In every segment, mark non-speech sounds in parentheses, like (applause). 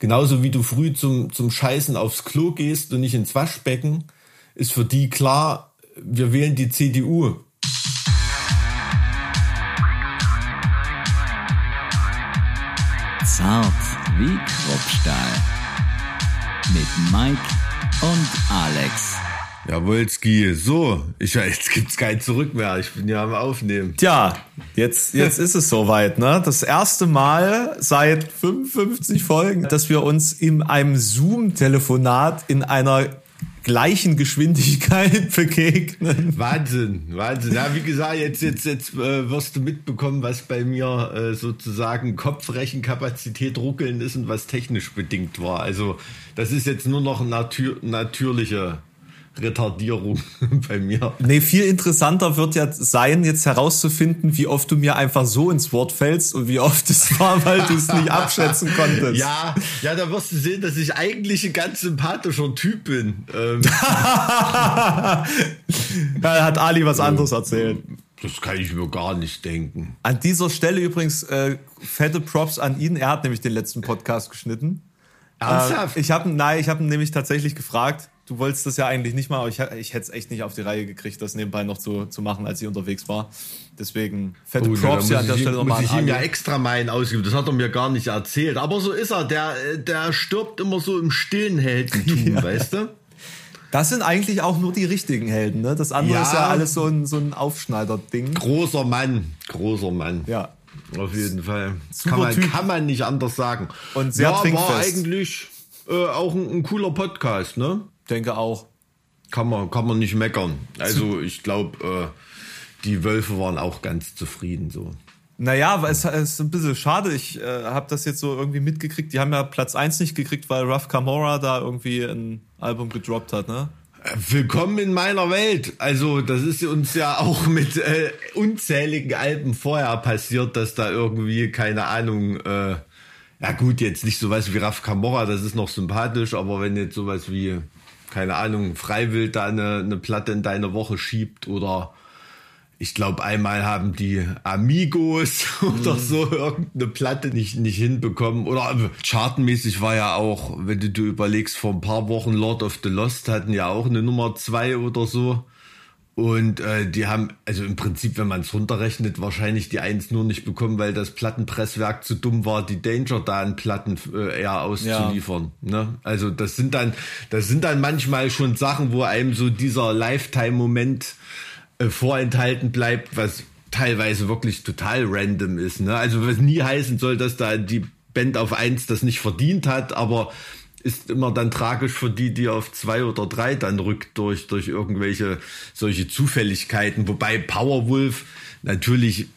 Genauso wie du früh zum, zum Scheißen aufs Klo gehst und nicht ins Waschbecken, ist für die klar, wir wählen die CDU. Zart wie Kruppstahl. Mit Mike und Alex. Jawolski, so, ich, jetzt gibt's kein Zurück mehr. Ich bin ja am Aufnehmen. Tja, jetzt, jetzt ist es soweit, ne? Das erste Mal seit 55 Folgen, dass wir uns in einem Zoom-Telefonat in einer gleichen Geschwindigkeit (laughs) begegnen. Wahnsinn, Wahnsinn. Ja, wie gesagt, jetzt, jetzt, jetzt äh, wirst du mitbekommen, was bei mir äh, sozusagen Kopfrechenkapazität ruckeln ist und was technisch bedingt war. Also das ist jetzt nur noch natür natürliche Retardierung (laughs) bei mir. Nee, viel interessanter wird ja sein, jetzt herauszufinden, wie oft du mir einfach so ins Wort fällst und wie oft es war, weil du es nicht abschätzen konntest. Ja, ja, da wirst du sehen, dass ich eigentlich ein ganz sympathischer Typ bin. Ähm. (laughs) da hat Ali was anderes erzählt. Das kann ich mir gar nicht denken. An dieser Stelle übrigens äh, fette Props an ihn. Er hat nämlich den letzten Podcast geschnitten. Ernsthaft? Äh, ich habe nein, ich habe ihn nämlich tatsächlich gefragt du wolltest das ja eigentlich nicht mal, aber ich, ich hätte es echt nicht auf die Reihe gekriegt, das nebenbei noch zu, zu machen, als ich unterwegs war. Deswegen fette oh, Props ja an der Stelle nochmal an. Ich ihm ja extra meinen ausgeben, das hat er mir gar nicht erzählt. Aber so ist er, der, der stirbt immer so im stillen Heldentum, (laughs) ja. weißt du? Das sind eigentlich auch nur die richtigen Helden, ne? Das andere ja. ist ja alles so ein, so ein Aufschneider-Ding. Großer Mann, großer Mann. Ja. Auf jeden Fall. Super kann man, typ. kann man nicht anders sagen. Und sehr ja, war eigentlich äh, auch ein, ein cooler Podcast, ne? Denke auch. Kann man, kann man nicht meckern. Also ich glaube, äh, die Wölfe waren auch ganz zufrieden so. Naja, es, ist ein bisschen schade. Ich äh, habe das jetzt so irgendwie mitgekriegt. Die haben ja Platz 1 nicht gekriegt, weil Ruff Camora da irgendwie ein Album gedroppt hat, ne? Willkommen in meiner Welt. Also das ist uns ja auch mit äh, unzähligen Alben vorher passiert, dass da irgendwie, keine Ahnung, äh, ja gut, jetzt nicht sowas wie Raf Camora, das ist noch sympathisch, aber wenn jetzt sowas wie keine Ahnung, freiwillig da eine, eine Platte in deine Woche schiebt oder ich glaube, einmal haben die Amigos (laughs) oder mhm. so irgendeine Platte nicht, nicht hinbekommen. Oder chartenmäßig war ja auch, wenn du dir überlegst, vor ein paar Wochen Lord of the Lost hatten ja auch eine Nummer zwei oder so. Und äh, die haben, also im Prinzip, wenn man es runterrechnet, wahrscheinlich die Eins nur nicht bekommen, weil das Plattenpresswerk zu dumm war, die Danger da an Platten äh, eher auszuliefern. Ja. Ne? Also das sind dann, das sind dann manchmal schon Sachen, wo einem so dieser Lifetime-Moment äh, vorenthalten bleibt, was teilweise wirklich total random ist. Ne? Also was nie heißen soll, dass da die Band auf eins das nicht verdient hat, aber ist immer dann tragisch für die, die auf zwei oder drei dann rückt durch, durch irgendwelche solche Zufälligkeiten. Wobei Powerwolf natürlich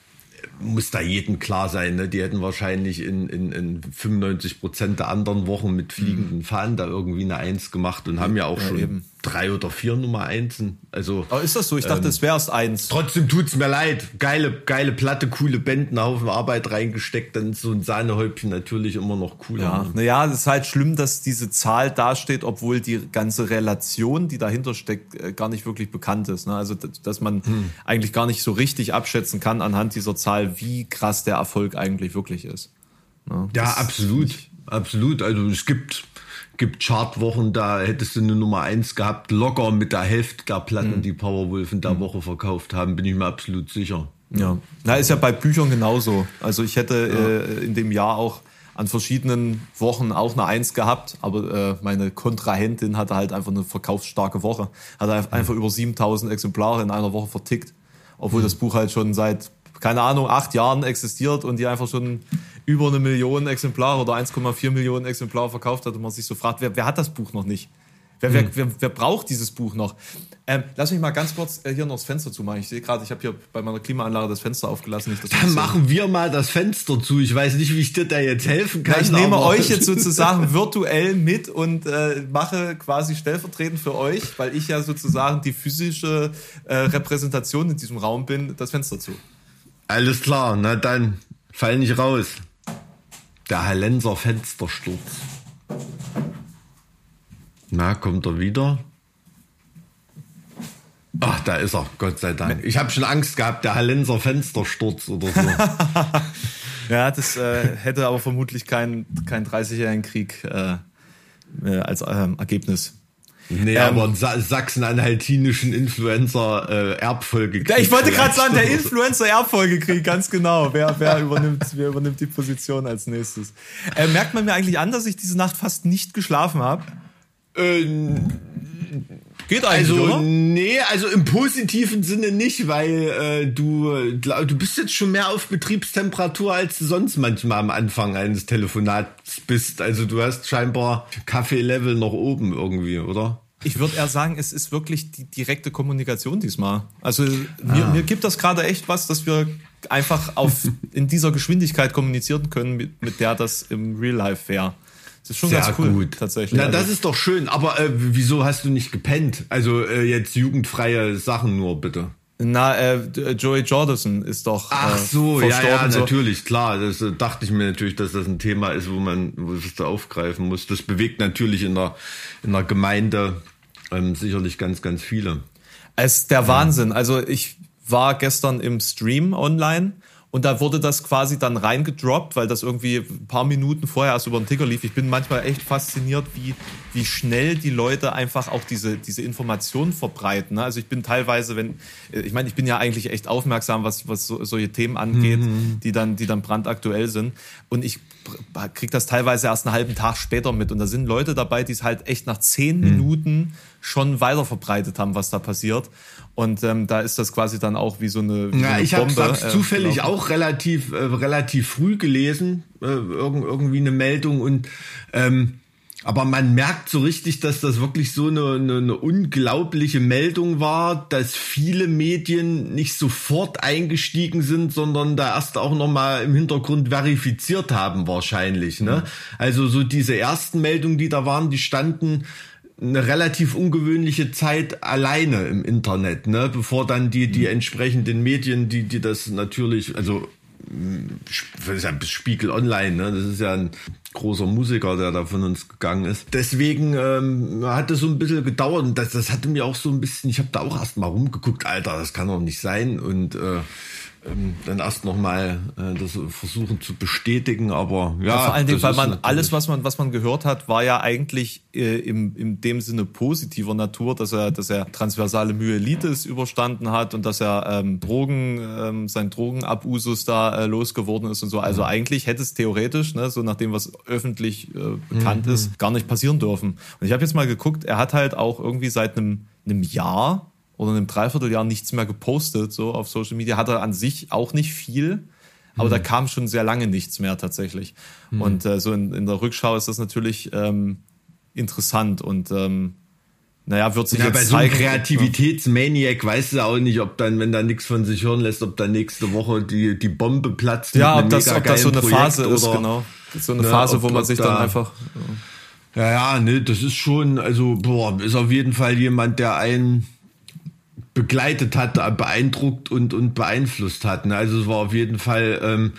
muss da jedem klar sein. Ne? Die hätten wahrscheinlich in, in, in 95 Prozent der anderen Wochen mit fliegenden mhm. Fahnen da irgendwie eine Eins gemacht und haben ja auch ja, schon eben. Drei oder vier Nummer Einsen. Also, Aber ist das so? Ich dachte, ähm, es wäre erst eins. Trotzdem tut's mir leid. Geile, geile Platte, coole Band, einen Haufen Arbeit reingesteckt, dann ist so ein Sahnehäubchen natürlich immer noch cooler. Ja, naja, es ist halt schlimm, dass diese Zahl dasteht, obwohl die ganze Relation, die dahinter steckt, äh, gar nicht wirklich bekannt ist. Ne? Also, dass man hm. eigentlich gar nicht so richtig abschätzen kann anhand dieser Zahl, wie krass der Erfolg eigentlich wirklich ist. Ne? Ja, absolut. Absolut. Also es gibt gibt Chartwochen, da hättest du eine Nummer eins gehabt, locker mit der Hälfte der Platten, mhm. die Powerwolf in der mhm. Woche verkauft haben, bin ich mir absolut sicher. Ja, na ist ja bei Büchern genauso. Also ich hätte ja. äh, in dem Jahr auch an verschiedenen Wochen auch eine Eins gehabt, aber äh, meine Kontrahentin hatte halt einfach eine verkaufsstarke Woche. Hat mhm. einfach über 7000 Exemplare in einer Woche vertickt, obwohl mhm. das Buch halt schon seit, keine Ahnung, acht Jahren existiert und die einfach schon über eine Million Exemplare oder 1,4 Millionen Exemplare verkauft hat und man sich so fragt, wer, wer hat das Buch noch nicht? Wer, hm. wer, wer, wer braucht dieses Buch noch? Ähm, lass mich mal ganz kurz äh, hier noch das Fenster zumachen. Ich sehe gerade, ich habe hier bei meiner Klimaanlage das Fenster aufgelassen. Nicht, Dann machen wir mal das Fenster zu. Ich weiß nicht, wie ich dir da jetzt helfen kann. Na, ich nehme euch jetzt (laughs) sozusagen virtuell mit und äh, mache quasi stellvertretend für euch, weil ich ja sozusagen die physische äh, Repräsentation in diesem Raum bin, das Fenster zu. Alles klar, na dann fall nicht raus. Der Hallenser Fenstersturz. Na, kommt er wieder? Ach, da ist er, Gott sei Dank. Ich habe schon Angst gehabt, der Hallenser Fenstersturz oder so. (laughs) Ja, das äh, hätte aber vermutlich keinen kein 30-jährigen Krieg äh, äh, als ähm, Ergebnis. Nee, Ähm, aber einen Sa sachsen-anhaltinischen Influencer äh, ich wollte gerade sagen, der Influencer-Erbfolgekrieg, ganz genau. Wer, wer, übernimmt, wer übernimmt die Position als nächstes? Äh, merkt man mir eigentlich an, dass ich diese Nacht fast nicht geschlafen habe? Ähm, Geht eigentlich, also oder? nee, also im positiven Sinne nicht, weil äh, du glaub, du bist jetzt schon mehr auf Betriebstemperatur als du sonst manchmal am Anfang eines Telefonats bist. Also du hast scheinbar Kaffeelevel noch oben irgendwie, oder? Ich würde eher sagen, es ist wirklich die direkte Kommunikation diesmal. Also mir, mir gibt das gerade echt was, dass wir einfach auf (laughs) in dieser Geschwindigkeit kommunizieren können, mit, mit der das im Real Life wäre. Das ist schon Sehr ganz cool, gut. tatsächlich. Na, das ist doch schön. Aber äh, wieso hast du nicht gepennt? Also äh, jetzt jugendfreie Sachen nur bitte. Na, äh, Joey Jordison ist doch Ach äh, so, ja, verstorben. ja, so. natürlich, klar. Das äh, dachte ich mir natürlich, dass das ein Thema ist, wo man, wo es da aufgreifen muss. Das bewegt natürlich in der, in der Gemeinde ähm, sicherlich ganz, ganz viele. Es ist der Wahnsinn. Also ich war gestern im Stream online und da wurde das quasi dann reingedroppt, weil das irgendwie ein paar Minuten vorher erst über den Ticker lief. Ich bin manchmal echt fasziniert, wie, wie schnell die Leute einfach auch diese, diese Informationen verbreiten. ne? Also ich bin teilweise, wenn, ich meine, ich bin ja eigentlich echt aufmerksam, was, was so, solche Themen angeht, die dann, die dann brandaktuell sind. Und ich krieg das teilweise erst einen halben Tag später mit. Und da sind Leute dabei, die es halt echt nach zehn Minuten schon weiter verbreitet haben, was da passiert. Und ähm, da ist das quasi dann auch wie so eine, wie so Ja, eine ich habe Bombe. es äh, zufällig gelaufen. auch relativ, äh, relativ früh gelesen, äh, irgend, irgendwie eine Meldung und ähm, aber man merkt so richtig, dass das wirklich so eine, eine, eine unglaubliche Meldung war, dass viele Medien nicht sofort eingestiegen sind, sondern da erst auch noch mal im Hintergrund verifiziert haben wahrscheinlich. Ne? Also so diese ersten Meldungen, die da waren, die standen eine relativ ungewöhnliche Zeit alleine im Internet, ne, bevor dann die die entsprechenden Medien, die die das natürlich, also das ist ja Spiegel Online, ne, das ist ja ein großer Musiker, der da von uns gegangen ist. Deswegen ähm, hat es so ein bisschen gedauert und das, das hatte mir auch so ein bisschen, ich habe da auch erst mal rumgeguckt, Alter, das kann doch nicht sein und äh, dann erst noch mal äh, das versuchen zu bestätigen, aber ja, Ja, vor allen Dingen, weil man alles, was man, was man gehört hat, war ja eigentlich äh, im, in dem Sinne positiver Natur, dass er, dass er transversale Myelitis überstanden hat und dass er ähm, Drogen, ähm, sein Drogenabusus da äh, losgeworden ist und so. Also eigentlich hätte es theoretisch, ne, so nach dem, was öffentlich äh, bekannt ist, gar nicht passieren dürfen. Und ich habe jetzt mal geguckt, er hat halt auch irgendwie seit einem, einem Jahr oder einem Dreivierteljahr nichts mehr gepostet, so auf Social Media. Hat er an sich auch nicht viel. Aber da kam schon sehr lange nichts mehr tatsächlich. Und äh, so in, in der Rückschau ist das natürlich ähm, interessant und ähm, naja, wird sich Ja, jetzt bei so einem. Kreativitätsmaniac weißt du auch nicht, ob dann, wenn da nichts von sich hören lässt, ob dann nächste Woche die, die Bombe platzt. ja, ob das, ob das so eine megageilen Phase Projekt ist, oder- genau. So eine ne, Phase, wo ob- man ob sich da- dann einfach. Ja, ja, ne, das ist schon, also, boah, ist auf jeden Fall jemand, der einen begleitet hat, beeindruckt und, und beeinflusst hat. Ne? Also es war auf jeden Fall, ähm,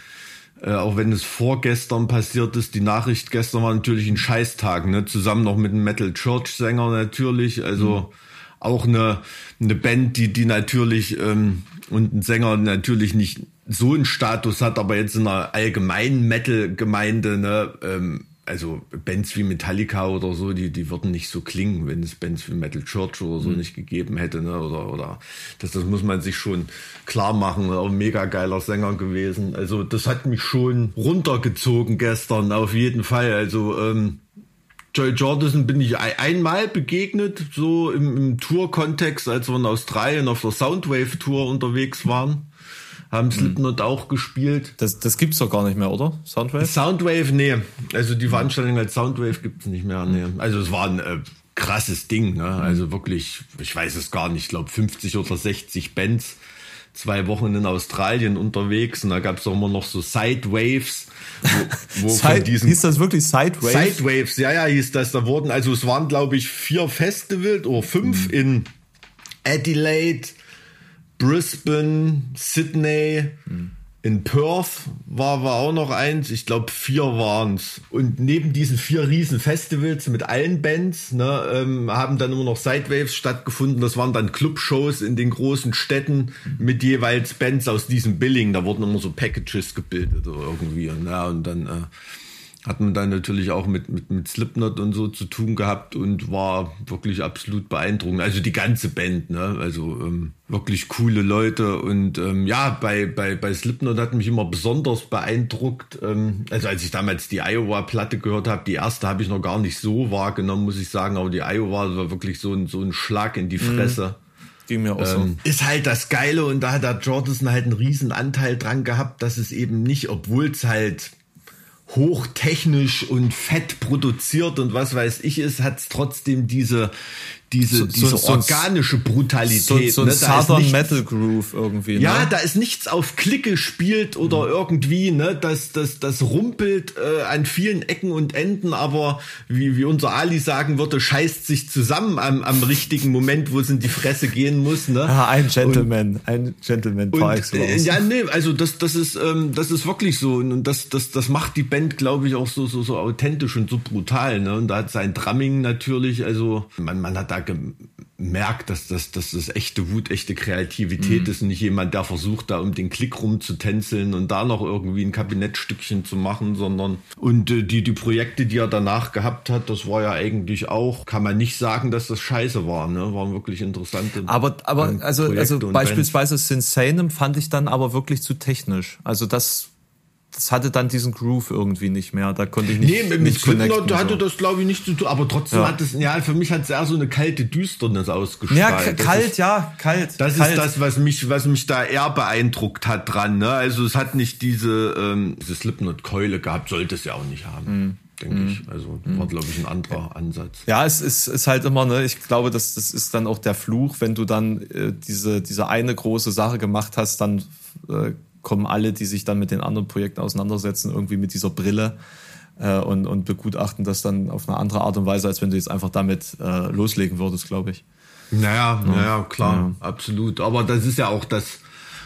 äh, auch wenn es vorgestern passiert ist, die Nachricht gestern war natürlich ein Scheißtag, ne? Zusammen noch mit einem Metal Church Sänger natürlich, also auch eine, eine Band, die, die natürlich ähm, und ein Sänger natürlich nicht so einen Status hat, aber jetzt in einer allgemeinen Metal-Gemeinde, ne, ähm, also Bands wie Metallica oder so, die, die würden nicht so klingen, wenn es Bands wie Metal Church oder so nicht gegeben hätte, ne? Oder, oder das, das muss man sich schon klar machen. Auch ein mega geiler Sänger gewesen. Also das hat mich schon runtergezogen gestern, auf jeden Fall. Also ähm, Joy Jordison bin ich ein- einmal begegnet, so im, im Tour-Kontext, als wir in Australien auf der Soundwave-Tour unterwegs waren. Haben Slipknot auch gespielt. Das, das gibt's doch gar nicht mehr, oder? Soundwave? Soundwave, nee. Also die Veranstaltung als Soundwave gibt's nicht mehr, nee. Also es war ein äh, krasses Ding, ne? Also wirklich, ich weiß es gar nicht, ich glaube 50 oder 60 Bands, zwei Wochen in Australien unterwegs und da gab's auch immer noch so Sidewaves, wo, wo (laughs) von Side, diesen hieß das wirklich Sidewave? Sidewaves, ja, ja, hieß das. Da wurden, also es waren, glaube ich, vier Festivals oder fünf in Adelaide, Brisbane, Sydney In Perth war, war auch noch eins, ich glaube vier waren's. Und neben diesen vier riesen Festivals mit allen Bands ne, ähm, haben dann immer noch Sidewaves stattgefunden. Das waren dann Clubshows in den großen Städten mit jeweils Bands aus diesem Billing. Da wurden immer so Packages gebildet oder irgendwie. Und, ja, und dann... Äh, hat man dann natürlich auch mit, mit, mit Slipknot und so zu tun gehabt und war wirklich absolut beeindruckend. Also die ganze Band, ne? Also ähm, wirklich coole Leute. Und ähm, ja, bei, bei, bei Slipknot hat mich immer besonders beeindruckt. Ähm, also als ich damals die Iowa-Platte gehört habe, die erste habe ich noch gar nicht so wahrgenommen, muss ich sagen. Aber die Iowa war wirklich so ein, so ein Schlag in die mhm. Fresse. Ging mir auch so. Ähm, ist halt das Geile und da hat der Jordison halt einen riesen Anteil dran gehabt, dass es eben nicht, obwohl es halt hochtechnisch und fett produziert und was weiß ich ist, hat es trotzdem diese, diese, so, diese so, organische Brutalität. So, so ne? Southern nichts, Metal Groove irgendwie. Ja, ne? da ist nichts auf Klick gespielt oder mhm. irgendwie, ne, das, das, das rumpelt äh, an vielen Ecken und Enden, aber wie, wie unser Ali sagen würde, scheißt sich zusammen am, am richtigen Moment, wo es in die Fresse gehen muss. Ne? Ah, ein Gentleman, und, ein Gentleman par äh, Ja, nee, also das, das ist, ähm, das ist wirklich so und das, das, das macht die Band, glaube ich, auch so, so, so authentisch und so brutal. Ne? Und da hat sein Drumming natürlich, also man, man hat da gemerkt, dass das, dass das echte Wut, echte Kreativität mhm. ist und nicht jemand, der versucht, da um den Klick rumzutänzeln und da noch irgendwie ein Kabinettstückchen zu machen, sondern und äh, die, die Projekte, die er danach gehabt hat, das war ja eigentlich auch, kann man nicht sagen, dass das scheiße war, ne? Waren wirklich interessante. Aber, aber, ähm, also, also beispielsweise Sinsanum fand ich dann aber wirklich zu technisch. Also das das hatte dann diesen Groove irgendwie nicht mehr. Da konnte ich nicht. Nee, mit nicht Slipknot hatte so. das glaube ich nicht zu tun, aber trotzdem ja. hat es, ja, für mich hat es eher so eine kalte Düsternis ausgestrahlt. Ja, kalt, ist, ja, kalt. Das kalt. ist das, was mich, was mich da eher beeindruckt hat dran, ne? Also es hat nicht diese, ähm, diese Slipknot-Keule gehabt, sollte es ja auch nicht haben. Mhm denke mhm. ich. Also war, glaube ich, ein anderer Ansatz. Ja, es ist, ist halt immer, ne, ich glaube, das, das ist dann auch der Fluch, wenn du dann äh, diese, diese eine große Sache gemacht hast, dann äh, kommen alle, die sich dann mit den anderen Projekten auseinandersetzen, irgendwie mit dieser Brille äh, und, und begutachten das dann auf eine andere Art und Weise, als wenn du jetzt einfach damit äh, loslegen würdest, glaube ich. Naja, ja. naja, klar, ja. absolut. Aber das ist ja auch das,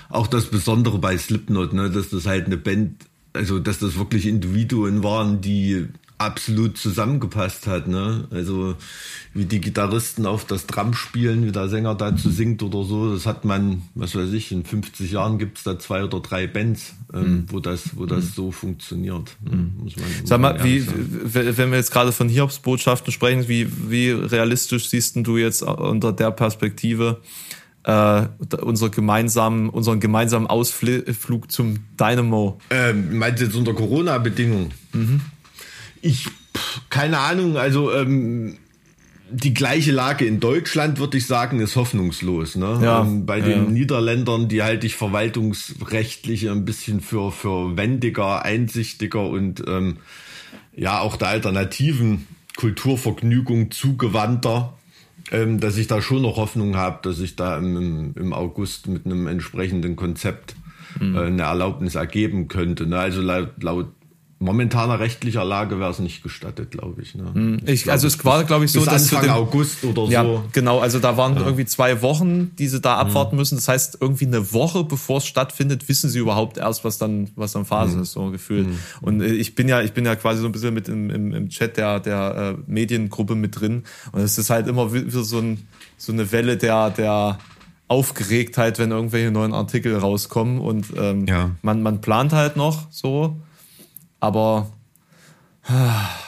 auch das Besondere bei Slipknot, ne, dass das halt eine Band, also dass das wirklich Individuen waren, die absolut zusammengepasst hat. Ne? Also wie die Gitarristen auf das Drum spielen, wie der Sänger dazu singt oder so. Das hat man, was weiß ich, in 50 Jahren gibt es da zwei oder drei Bands, ähm, mhm. wo das, wo das mhm. so funktioniert. Ne? Mhm. Muss man, muss Sag mal, wie, wenn wir jetzt gerade von Hiobsbotschaften sprechen, wie, wie realistisch siehst du jetzt unter der Perspektive äh, unser gemeinsamen, unseren gemeinsamen Ausflug zum Dynamo? Ähm, meinst du jetzt unter Corona-Bedingungen? Mhm. Ich, keine Ahnung, also ähm, die gleiche Lage in Deutschland, würde ich sagen, ist hoffnungslos. Ne? Ja, ähm, bei den ja. Niederländern, die halte ich verwaltungsrechtlich ein bisschen für, für wendiger, einsichtiger und ähm, ja auch der alternativen Kulturvergnügung zugewandter, ähm, dass ich da schon noch Hoffnung habe, dass ich da im, im August mit einem entsprechenden Konzept mhm. äh, eine Erlaubnis ergeben könnte. Ne? Also laut, laut momentaner rechtlicher Lage wäre es nicht gestattet, glaube ich. Ne? Hm, ich, ich also es war, glaube ich, so, dass Anfang August oder ja, so. Genau, also da waren ja. irgendwie zwei Wochen, die sie da abwarten mhm. müssen. Das heißt, irgendwie eine Woche, bevor es stattfindet, wissen sie überhaupt erst, was dann, was dann Phase mhm. ist, so gefühlt. Mhm. Und äh, ich bin ja, ich bin ja quasi so ein bisschen mit im, im, im Chat der, der äh, Mediengruppe mit drin. Und es ist halt immer wieder so, ein, so eine Welle der, der Aufgeregtheit, wenn irgendwelche neuen Artikel rauskommen. Und ähm, ja. man, man plant halt noch so aber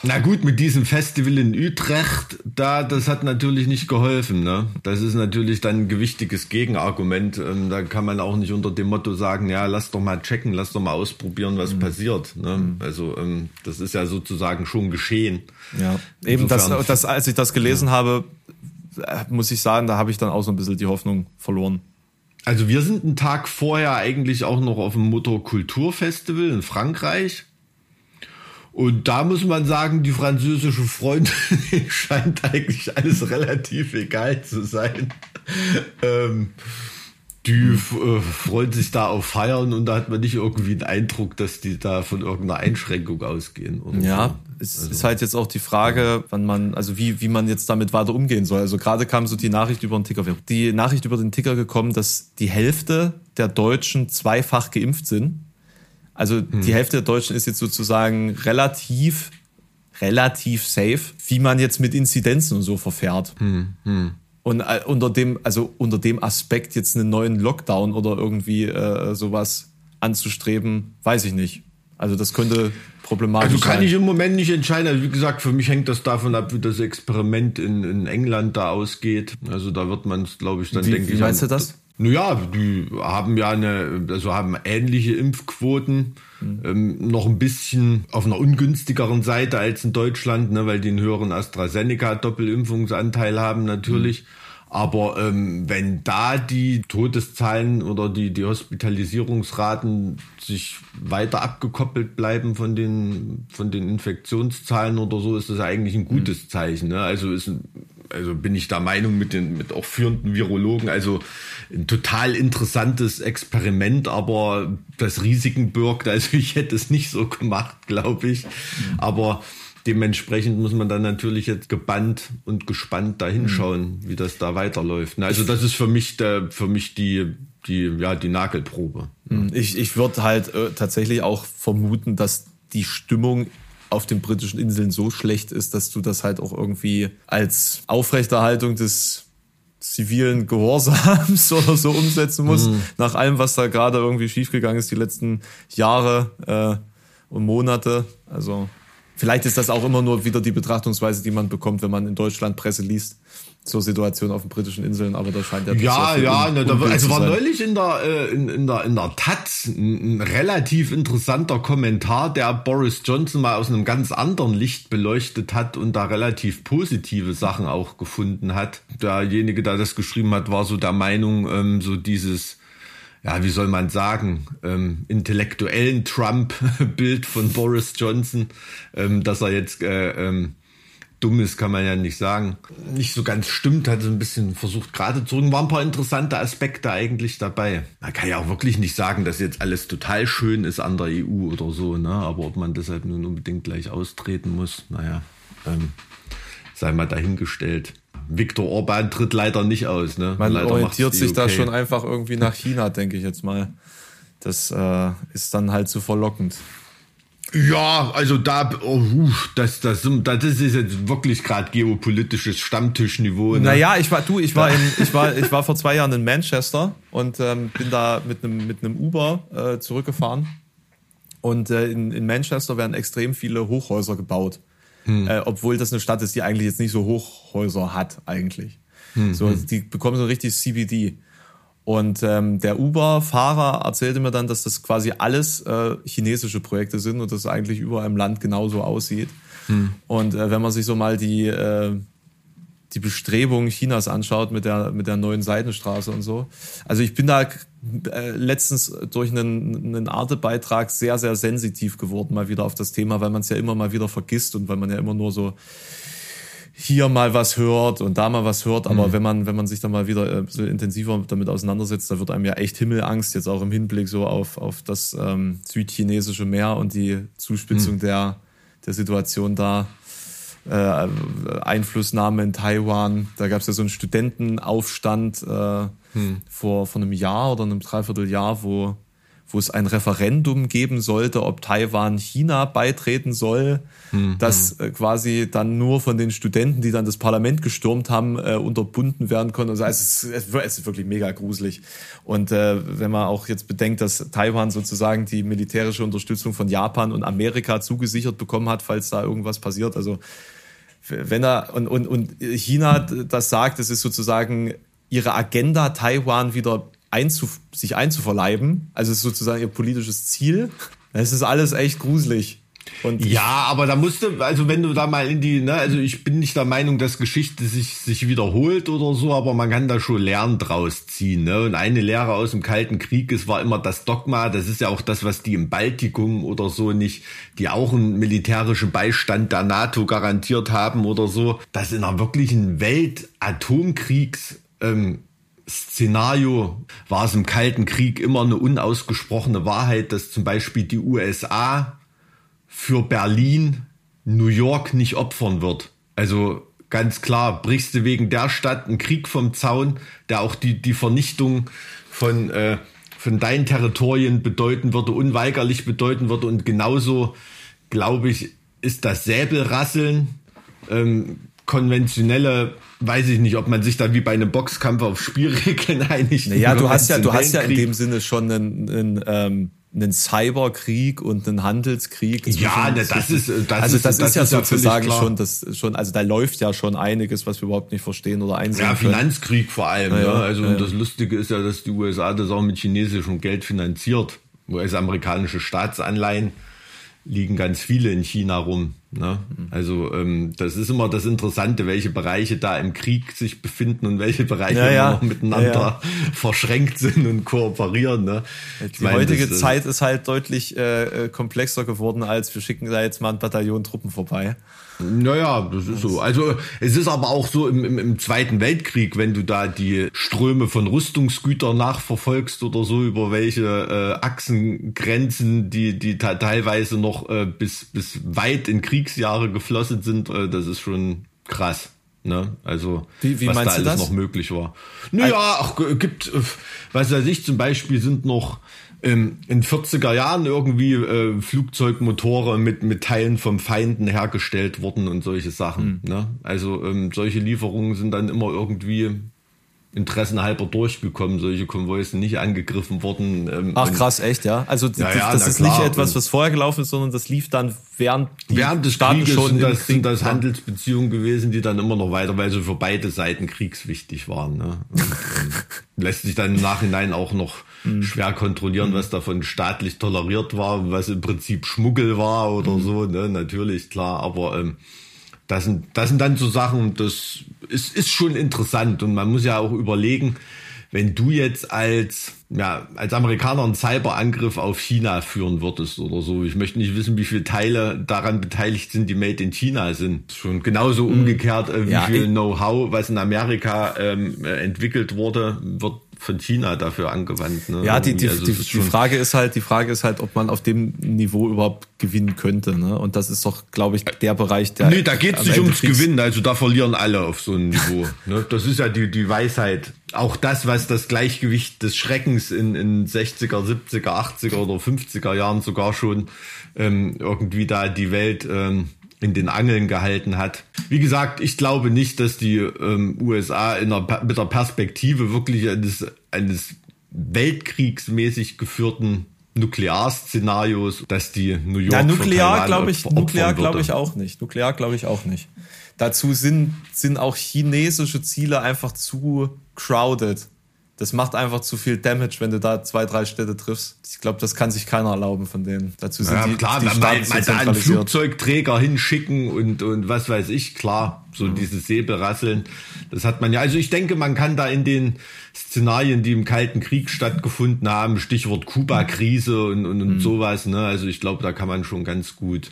na gut, mit diesem Festival in Utrecht, da, das hat natürlich nicht geholfen. Ne? Das ist natürlich dann ein gewichtiges Gegenargument. Ähm, da kann man auch nicht unter dem Motto sagen, ja, lass doch mal checken, lass doch mal ausprobieren, was mhm. passiert. Ne? Mhm. Also ähm, das ist ja sozusagen schon geschehen. Ja, eben das, das, als ich das gelesen ja. habe, äh, muss ich sagen, da habe ich dann auch so ein bisschen die Hoffnung verloren. Also wir sind einen Tag vorher eigentlich auch noch auf dem Motorkulturfestival in Frankreich. Und da muss man sagen, die französische Freundin (laughs) scheint eigentlich alles relativ egal zu sein. Ähm, die äh, freuen sich da auf Feiern und da hat man nicht irgendwie den Eindruck, dass die da von irgendeiner Einschränkung ausgehen. ja, so. es also. ist halt jetzt auch die Frage, wann man, also wie, wie man jetzt damit weiter umgehen soll. Also gerade kam so die Nachricht über den Ticker. Die Nachricht über den Ticker gekommen, dass die Hälfte der Deutschen zweifach geimpft sind Also die Hälfte der Deutschen ist jetzt sozusagen relativ, relativ safe, wie man jetzt mit Inzidenzen und so verfährt. Und äh, unter dem, also unter dem Aspekt jetzt einen neuen Lockdown oder irgendwie äh, sowas anzustreben, weiß ich nicht. Also das könnte problematisch Also kann sein. ich im Moment nicht entscheiden. Also wie gesagt, für mich hängt das davon ab, wie das Experiment in, in England da ausgeht. Also da wird man es, glaube ich, dann Wie- denke wie ich. meinst an- du das? Naja, die haben ja eine, also haben ähnliche Impfquoten, ähm, noch ein bisschen auf einer ungünstigeren Seite als in Deutschland, ne, weil die einen höheren AstraZeneca-Doppelimpfungsanteil haben natürlich. Aber ähm, wenn da die Todeszahlen oder die, die Hospitalisierungsraten sich weiter abgekoppelt bleiben von den, von den Infektionszahlen oder so, ist das eigentlich ein gutes Zeichen. Ne? Also ist ein, also bin ich der Meinung mit den mit auch führenden Virologen, also ein total interessantes Experiment, aber das Risiken birgt. Also (laughs) ich hätte es nicht so gemacht, glaube ich. Aber dementsprechend muss man dann natürlich jetzt gebannt und gespannt da hinschauen, wie das da weiterläuft. Also das ist für mich der, für mich die die ja die Nagelprobe. Ich, ich würde halt äh, tatsächlich auch vermuten, dass die Stimmung auf den britischen Inseln so schlecht ist, dass du das halt auch irgendwie als Aufrechterhaltung des zivilen Gehorsams (laughs) oder so umsetzen musst. Nach allem, was da gerade irgendwie schiefgegangen ist, die letzten Jahre äh, und Monate. Also vielleicht ist das auch immer nur wieder die Betrachtungsweise, die man bekommt, wenn man in Deutschland Presse liest zur Situation auf den britischen Inseln, aber da scheint ja Ja, viel ja, ne, da, also war neulich in der, äh, in, in der, in der Taz ein, ein relativ interessanter Kommentar, der Boris Johnson mal aus einem ganz anderen Licht beleuchtet hat und da relativ positive Sachen auch gefunden hat. Derjenige, der das geschrieben hat, war so der Meinung, ähm, so dieses, ja, wie soll man sagen, ähm, intellektuellen Trump-Bild von Boris Johnson, ähm, dass er jetzt äh, ähm, dumm ist, kann man ja nicht sagen. Nicht so ganz stimmt, hat so ein bisschen versucht gerade zu rücken. Waren ein paar interessante Aspekte eigentlich dabei. Man kann ja auch wirklich nicht sagen, dass jetzt alles total schön ist an der EU oder so, ne? Aber ob man deshalb nun unbedingt gleich austreten muss, naja, ähm, sei mal dahingestellt. Viktor Orban tritt leider nicht aus, ne? Man leider orientiert sich da schon einfach irgendwie nach China, denke ich jetzt mal. Das äh, ist dann halt zu verlockend. Ja, also da, oh, das, das, das ist jetzt wirklich gerade geopolitisches Stammtischniveau. Ne? Naja, ich war, du, ich war, in, ich war, ich war vor zwei Jahren in Manchester und ähm, bin da mit einem mit einem Uber äh, zurückgefahren. Und äh, in, in Manchester werden extrem viele Hochhäuser gebaut. Äh, obwohl das eine Stadt ist, die eigentlich jetzt nicht so Hochhäuser hat, eigentlich. So, die bekommen so richtig CBD. Und ähm, der Uber-Fahrer erzählte mir dann, dass das quasi alles äh, chinesische Projekte sind und das eigentlich überall im Land genauso aussieht. Und äh, wenn man sich so mal die, äh, die Bestrebungen Chinas anschaut mit der, mit der neuen Seidenstraße und so. Also ich bin da äh, letztens durch einen, einen Arte-Beitrag sehr, sehr sensitiv geworden mal wieder auf das Thema, weil man es ja immer mal wieder vergisst und weil man ja immer nur so hier mal was hört und da mal was hört, aber wenn man wenn man sich dann mal wieder äh, so intensiver damit auseinandersetzt, da wird einem ja echt Himmelangst jetzt auch im Hinblick so auf auf das ähm, südchinesische Meer und die Zuspitzung der der Situation da. Äh, Einflussnahme in Taiwan. Da gab es ja so einen Studentenaufstand äh, vor, vor einem Jahr oder einem Dreivierteljahr, wo, wo es ein Referendum geben sollte, ob Taiwan China beitreten soll, das äh, quasi dann nur von den Studenten, die dann das Parlament gestürmt haben, äh, unterbunden werden konnte. Also es ist, es ist wirklich mega gruselig. Und äh, wenn man auch jetzt bedenkt, dass Taiwan sozusagen die militärische Unterstützung von Japan und Amerika zugesichert bekommen hat, falls da irgendwas passiert, also wenn er und, und, und China das sagt, es ist sozusagen ihre Agenda, Taiwan wieder einzuf sich einzuverleiben. Also es ist sozusagen ihr politisches Ziel. Es ist alles echt gruselig. Und Ja, aber da musste, also wenn du da mal in die, ne, also ich bin nicht der Meinung, dass Geschichte sich, sich wiederholt oder so, aber man kann da schon Lernen draus ziehen, ne? Und eine Lehre aus dem Kalten Krieg, es war immer das Dogma, das ist ja auch das, was die im Baltikum oder so nicht, die auch einen militärischen Beistand der NATO garantiert haben oder so, dass in einer wirklichen Welt-Atomkriegs, ähm, Szenario war es im Kalten Krieg immer eine unausgesprochene Wahrheit, dass zum Beispiel die USA für Berlin New York nicht opfern wird. Also ganz klar, brichst du wegen der Stadt einen Krieg vom Zaun, der auch die, die Vernichtung von, äh, von deinen Territorien bedeuten würde, unweigerlich bedeuten würde. Und genauso, glaube ich, ist das Säbelrasseln. Ähm, konventionelle, weiß ich nicht, ob man sich da wie bei einem Boxkampf auf Spielregeln (laughs) einigt. Naja, du hast ja, du hast ja in dem Sinne schon einen, einen ähm, einen Cyberkrieg und einen Handelskrieg. Ja, das, das ist das also das, ist, das ist ja sozusagen ja schon das schon also da läuft ja schon einiges, was wir überhaupt nicht verstehen oder einsehen. Ja, Finanzkrieg vor allem. Ja, ne? Also ja. das Lustige ist ja, dass die USA das auch mit chinesischem Geld finanziert, US-amerikanische Staatsanleihen liegen ganz viele in China rum. Ne? Also ähm, das ist immer das Interessante, welche Bereiche da im Krieg sich befinden und welche Bereiche ja, ja. noch miteinander ja, (laughs) verschränkt sind und kooperieren. Ne? Die meine, heutige das, äh, Zeit ist halt deutlich äh, äh, komplexer geworden, als wir schicken da jetzt mal ein Bataillon Truppen vorbei. Naja, das ist so. Also es ist aber auch so im, im, im Zweiten Weltkrieg, wenn du da die Ströme von Rüstungsgütern nachverfolgst oder so über welche äh, Achsengrenzen, die die teilweise noch äh, bis bis weit in Kriegsjahre geflossen sind, äh, das ist schon krass. Ne? Also wie, wie was da alles das? noch möglich war. Naja, ach, gibt, äh, was weiß ich, zum Beispiel sind noch ähm, in 40er Jahren irgendwie äh, Flugzeugmotoren mit, mit Teilen vom Feinden hergestellt worden und solche Sachen. Mhm. Ne? Also ähm, solche Lieferungen sind dann immer irgendwie interessenhalber durchgekommen. Solche Konvois sind nicht angegriffen worden. Ähm, Ach krass, echt, ja? Also ja, das, ja, das ist klar. nicht etwas, was vorher gelaufen ist, sondern das lief dann während Während des Staaten Krieges schon sind das, Krieg sind das Handelsbeziehungen gewesen, die dann immer noch weiter, weil sie für beide Seiten kriegswichtig waren. Ne? Und, und (laughs) lässt sich dann im Nachhinein auch noch mhm. schwer kontrollieren, was davon staatlich toleriert war, was im Prinzip Schmuggel war oder mhm. so, ne? Natürlich, klar, aber ähm, das sind, das sind dann so Sachen, das ist, ist schon interessant und man muss ja auch überlegen, wenn du jetzt als, ja, als Amerikaner einen Cyberangriff auf China führen würdest oder so, ich möchte nicht wissen, wie viele Teile daran beteiligt sind, die made in China sind. Schon genauso mhm. umgekehrt, äh, wie ja, viel Know-how, was in Amerika ähm, entwickelt wurde, wird von China dafür angewandt. Ne? Ja, die, die, also die, die Frage ist halt, die Frage ist halt, ob man auf dem Niveau überhaupt gewinnen könnte. Ne? Und das ist doch, glaube ich, der Bereich, der. Nee, da geht es nicht ums Gewinnen, also da verlieren alle auf so einem Niveau. (laughs) ne? Das ist ja die, die Weisheit. Auch das, was das Gleichgewicht des Schreckens in, in 60er, 70er, 80er oder 50er Jahren sogar schon ähm, irgendwie da die Welt ähm, in den Angeln gehalten hat. Wie gesagt, ich glaube nicht, dass die ähm, USA in einer, mit der Perspektive wirklich eines, eines weltkriegsmäßig geführten Nuklearszenarios, dass die New York ja, nuklear glaube ich, nuklear glaube ich auch nicht. Nuklear glaube ich auch nicht. Dazu sind sind auch chinesische Ziele einfach zu crowded. Das macht einfach zu viel Damage, wenn du da zwei, drei Städte triffst. Ich glaube, das kann sich keiner erlauben von denen. Dazu sind ja, die, klar, die man, man, man da einen Flugzeugträger hinschicken und, und was weiß ich, klar, so mhm. dieses Säbelrasseln, das hat man ja. Also ich denke, man kann da in den Szenarien, die im Kalten Krieg stattgefunden haben, Stichwort Kuba-Krise und, und, und mhm. sowas, ne? Also ich glaube, da kann man schon ganz gut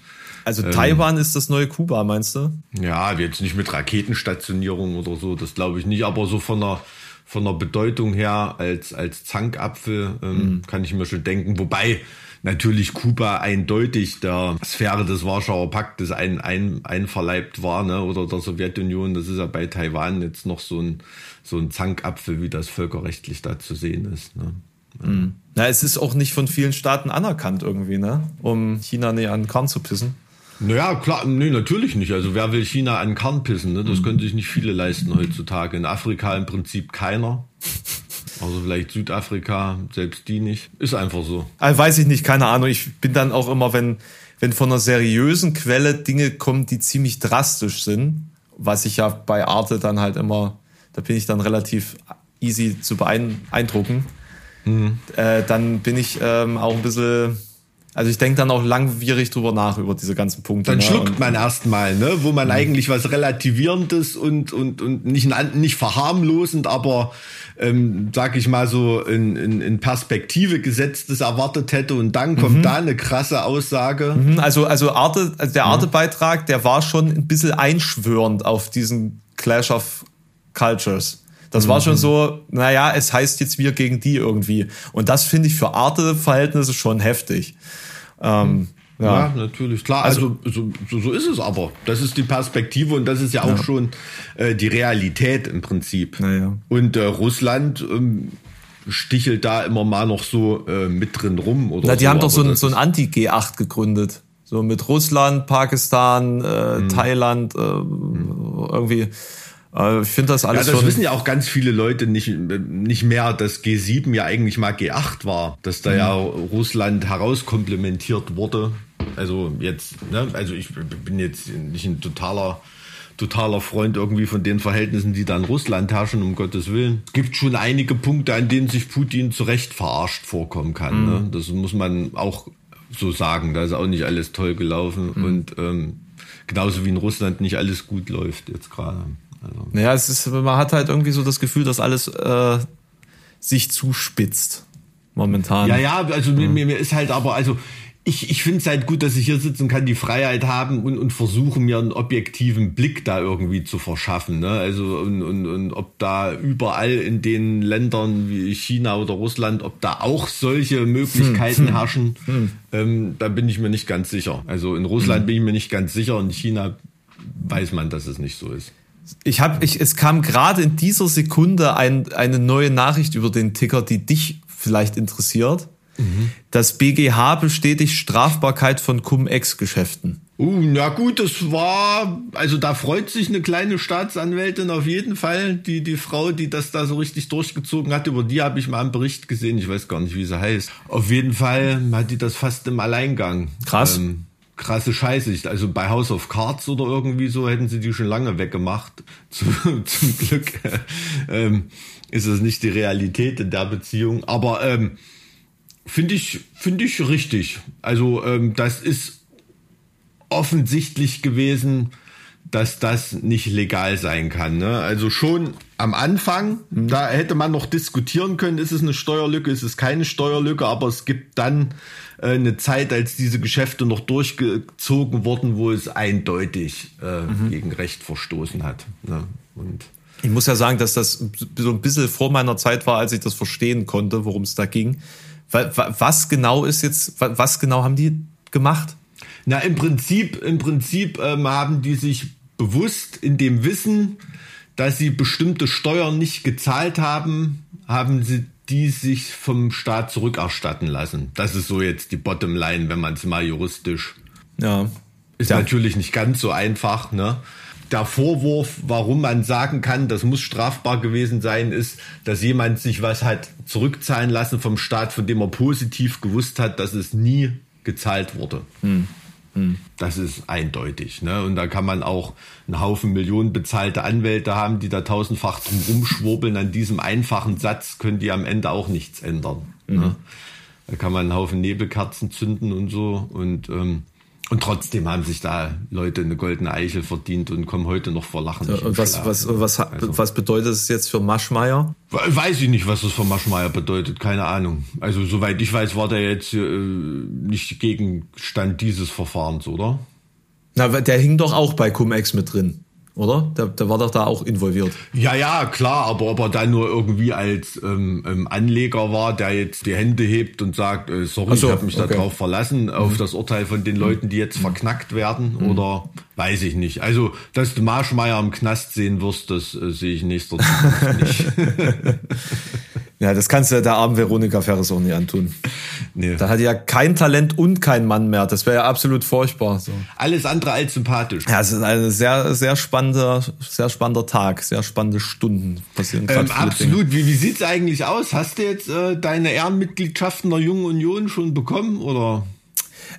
also ähm, Taiwan ist das neue Kuba, meinst du? Ja, jetzt nicht mit Raketenstationierung oder so, das glaube ich nicht, aber so von der von der Bedeutung her als, als Zankapfel ähm, mhm. kann ich mir schon denken. Wobei natürlich Kuba eindeutig der Sphäre des Warschauer Paktes ein, ein, einverleibt war, ne? oder der Sowjetunion. Das ist ja bei Taiwan jetzt noch so ein, so ein Zankapfel, wie das völkerrechtlich da zu sehen ist. Ne? Mhm. Na, es ist auch nicht von vielen Staaten anerkannt irgendwie, ne? um China näher an den Kahn zu pissen. Naja, klar, nee, natürlich nicht. Also wer will China an Kern pissen? Ne? Das mhm. können sich nicht viele leisten heutzutage. In Afrika im Prinzip keiner. Also vielleicht Südafrika, selbst die nicht. Ist einfach so. Also weiß ich nicht, keine Ahnung. Ich bin dann auch immer, wenn, wenn von einer seriösen Quelle Dinge kommen, die ziemlich drastisch sind, was ich ja bei Arte dann halt immer, da bin ich dann relativ easy zu beeindrucken. Mhm. Äh, dann bin ich ähm, auch ein bisschen also ich denke dann auch langwierig drüber nach über diese ganzen Punkte. Dann ne? schluckt und, man erstmal, ne? wo man mhm. eigentlich was Relativierendes und, und, und nicht, nicht verharmlosend, aber ähm, sag ich mal so in, in, in Perspektive gesetztes erwartet hätte und dann kommt mhm. da eine krasse Aussage. Mhm, also, also Arte, also der Arte-Beitrag, der war schon ein bisschen einschwörend auf diesen Clash of Cultures. Das mhm. war schon mhm. so, naja, es heißt jetzt wir gegen die irgendwie. Und das finde ich für Arte-Verhältnisse schon heftig. Ähm, ja. ja. natürlich, klar. Also, also so, so, ist es aber. Das ist die Perspektive und das ist ja auch ja. schon äh, die Realität im Prinzip. Ja. Und äh, Russland ähm, stichelt da immer mal noch so äh, mit drin rum. Oder Na, die so, haben doch so ein, so ein ist- Anti-G8 gegründet. So mit Russland, Pakistan, äh, Mhm. Thailand, äh, irgendwie. Äh, ich finde das Ja, alles das schon. wissen ja auch ganz viele Leute nicht, nicht mehr, dass G7 ja eigentlich mal G8 war, dass da ja Russland herauskomplementiert wurde. Also jetzt, ne, also ich bin jetzt nicht ein totaler totaler Freund irgendwie von den Verhältnissen, die da in Russland herrschen, um Gottes Willen. Es gibt schon einige Punkte, an denen sich Putin zu Recht verarscht vorkommen kann. Ne? Das muss man auch so sagen. Da ist auch nicht alles toll gelaufen und ähm, genauso wie in Russland nicht alles gut läuft jetzt gerade. Also. Naja, es ist, man hat halt irgendwie so das Gefühl, dass alles äh, sich zuspitzt. Momentan. Ja, ja, also mir, mir mir ist halt aber, also ich, ich finde es halt gut, dass ich hier sitzen kann, die Freiheit haben und, und versuche mir einen objektiven Blick da irgendwie zu verschaffen. Ne? Also und, und, und ob da überall in den Ländern wie China oder Russland, ob da auch solche Möglichkeiten herrschen, ähm, da bin ich mir nicht ganz sicher. Also in Russland bin ich mir nicht ganz sicher und in China weiß man, dass es nicht so ist. Ich habe, ich, es kam gerade in dieser Sekunde ein, eine neue Nachricht über den Ticker, die dich vielleicht interessiert. Das BGH bestätigt Strafbarkeit von Cum-Ex-Geschäften. Uh, na gut, das war, also da freut sich eine kleine Staatsanwältin auf jeden Fall. Die, die Frau, die das da so richtig durchgezogen hat, über die habe ich mal einen Bericht gesehen. Ich weiß gar nicht, wie sie heißt. Auf jeden Fall hat die das fast im Alleingang. Krass. Ähm, krasse Scheiße. Also bei House of Cards oder irgendwie so hätten sie die schon lange weggemacht. (laughs) Zu, zum Glück ähm, ist es nicht die Realität in der Beziehung. Aber ähm, finde ich, finde ich richtig. Also ähm, das ist offensichtlich gewesen, dass das nicht legal sein kann. Ne? Also schon am Anfang, da hätte man noch diskutieren können, ist es eine Steuerlücke, ist es keine Steuerlücke, aber es gibt dann äh, eine Zeit, als diese Geschäfte noch durchgezogen wurden, wo es eindeutig äh, gegen Recht verstoßen hat. Ne? Und Ich muss ja sagen, dass das so ein bisschen vor meiner Zeit war, als ich das verstehen konnte, worum es da ging. Wa- wa- Was genau ist jetzt, wa- was genau haben die gemacht? Na, im Prinzip, im Prinzip ähm, haben die sich bewusst in dem Wissen, dass sie bestimmte Steuern nicht gezahlt haben, haben sie die sich vom Staat zurückerstatten lassen. Das ist so jetzt die Bottomline, wenn man es mal juristisch Ja. ist Ja. natürlich nicht ganz so einfach, ne? Der Vorwurf, warum man sagen kann, das muss strafbar gewesen sein, ist, dass jemand sich was hat zurückzahlen lassen vom Staat, von dem er positiv gewusst hat, dass es nie gezahlt wurde. Das ist eindeutig. Ne? Und da kann man auch einen Haufen Millionen bezahlte Anwälte haben, die da tausendfach drum rumschwurbeln. An diesem einfachen Satz können die am Ende auch nichts ändern. Ne? Da kann man einen Haufen Nebelkerzen zünden und so. Und, ähm, und trotzdem haben sich da Leute eine goldene Eichel verdient und kommen heute noch vor Lachen. nicht Und was, Schlaf. was, was, ha- was bedeutet es jetzt für Maschmeyer? Weiß ich nicht, was das für Maschmeyer bedeutet, keine Ahnung. Also soweit ich weiß, war der jetzt äh, nicht Gegenstand dieses Verfahrens, oder? Na, der hing doch auch bei Cum-Ex mit drin, oder? Der, der war doch da auch involviert. Ja, ja, klar, aber ob er dann nur irgendwie als ähm, ähm, Anleger war, der jetzt die Hände hebt und sagt, äh, sorry, so, ich habe mich okay. darauf verlassen, auf das Urteil von den Leuten, die jetzt verknackt werden, oder weiß ich nicht. Also, dass du Marschmeier im Knast sehen wirst, das äh, sehe ich nächster Zukunft nicht. (laughs) (laughs) Ja, das kannst du der armen Veronika Ferres auch nicht antun. Nee. Da hat die ja kein Talent und kein Mann mehr. Das wäre ja absolut furchtbar. So. Alles andere als sympathisch. Ja, es ist ein sehr, sehr spannender, sehr spannender Tag, sehr spannende Stunden passieren. Ähm, viele Dinge. absolut. Wie, wie sieht's eigentlich aus? Hast du jetzt äh, deine Ehrenmitgliedschaft in der Jungen Union schon bekommen oder?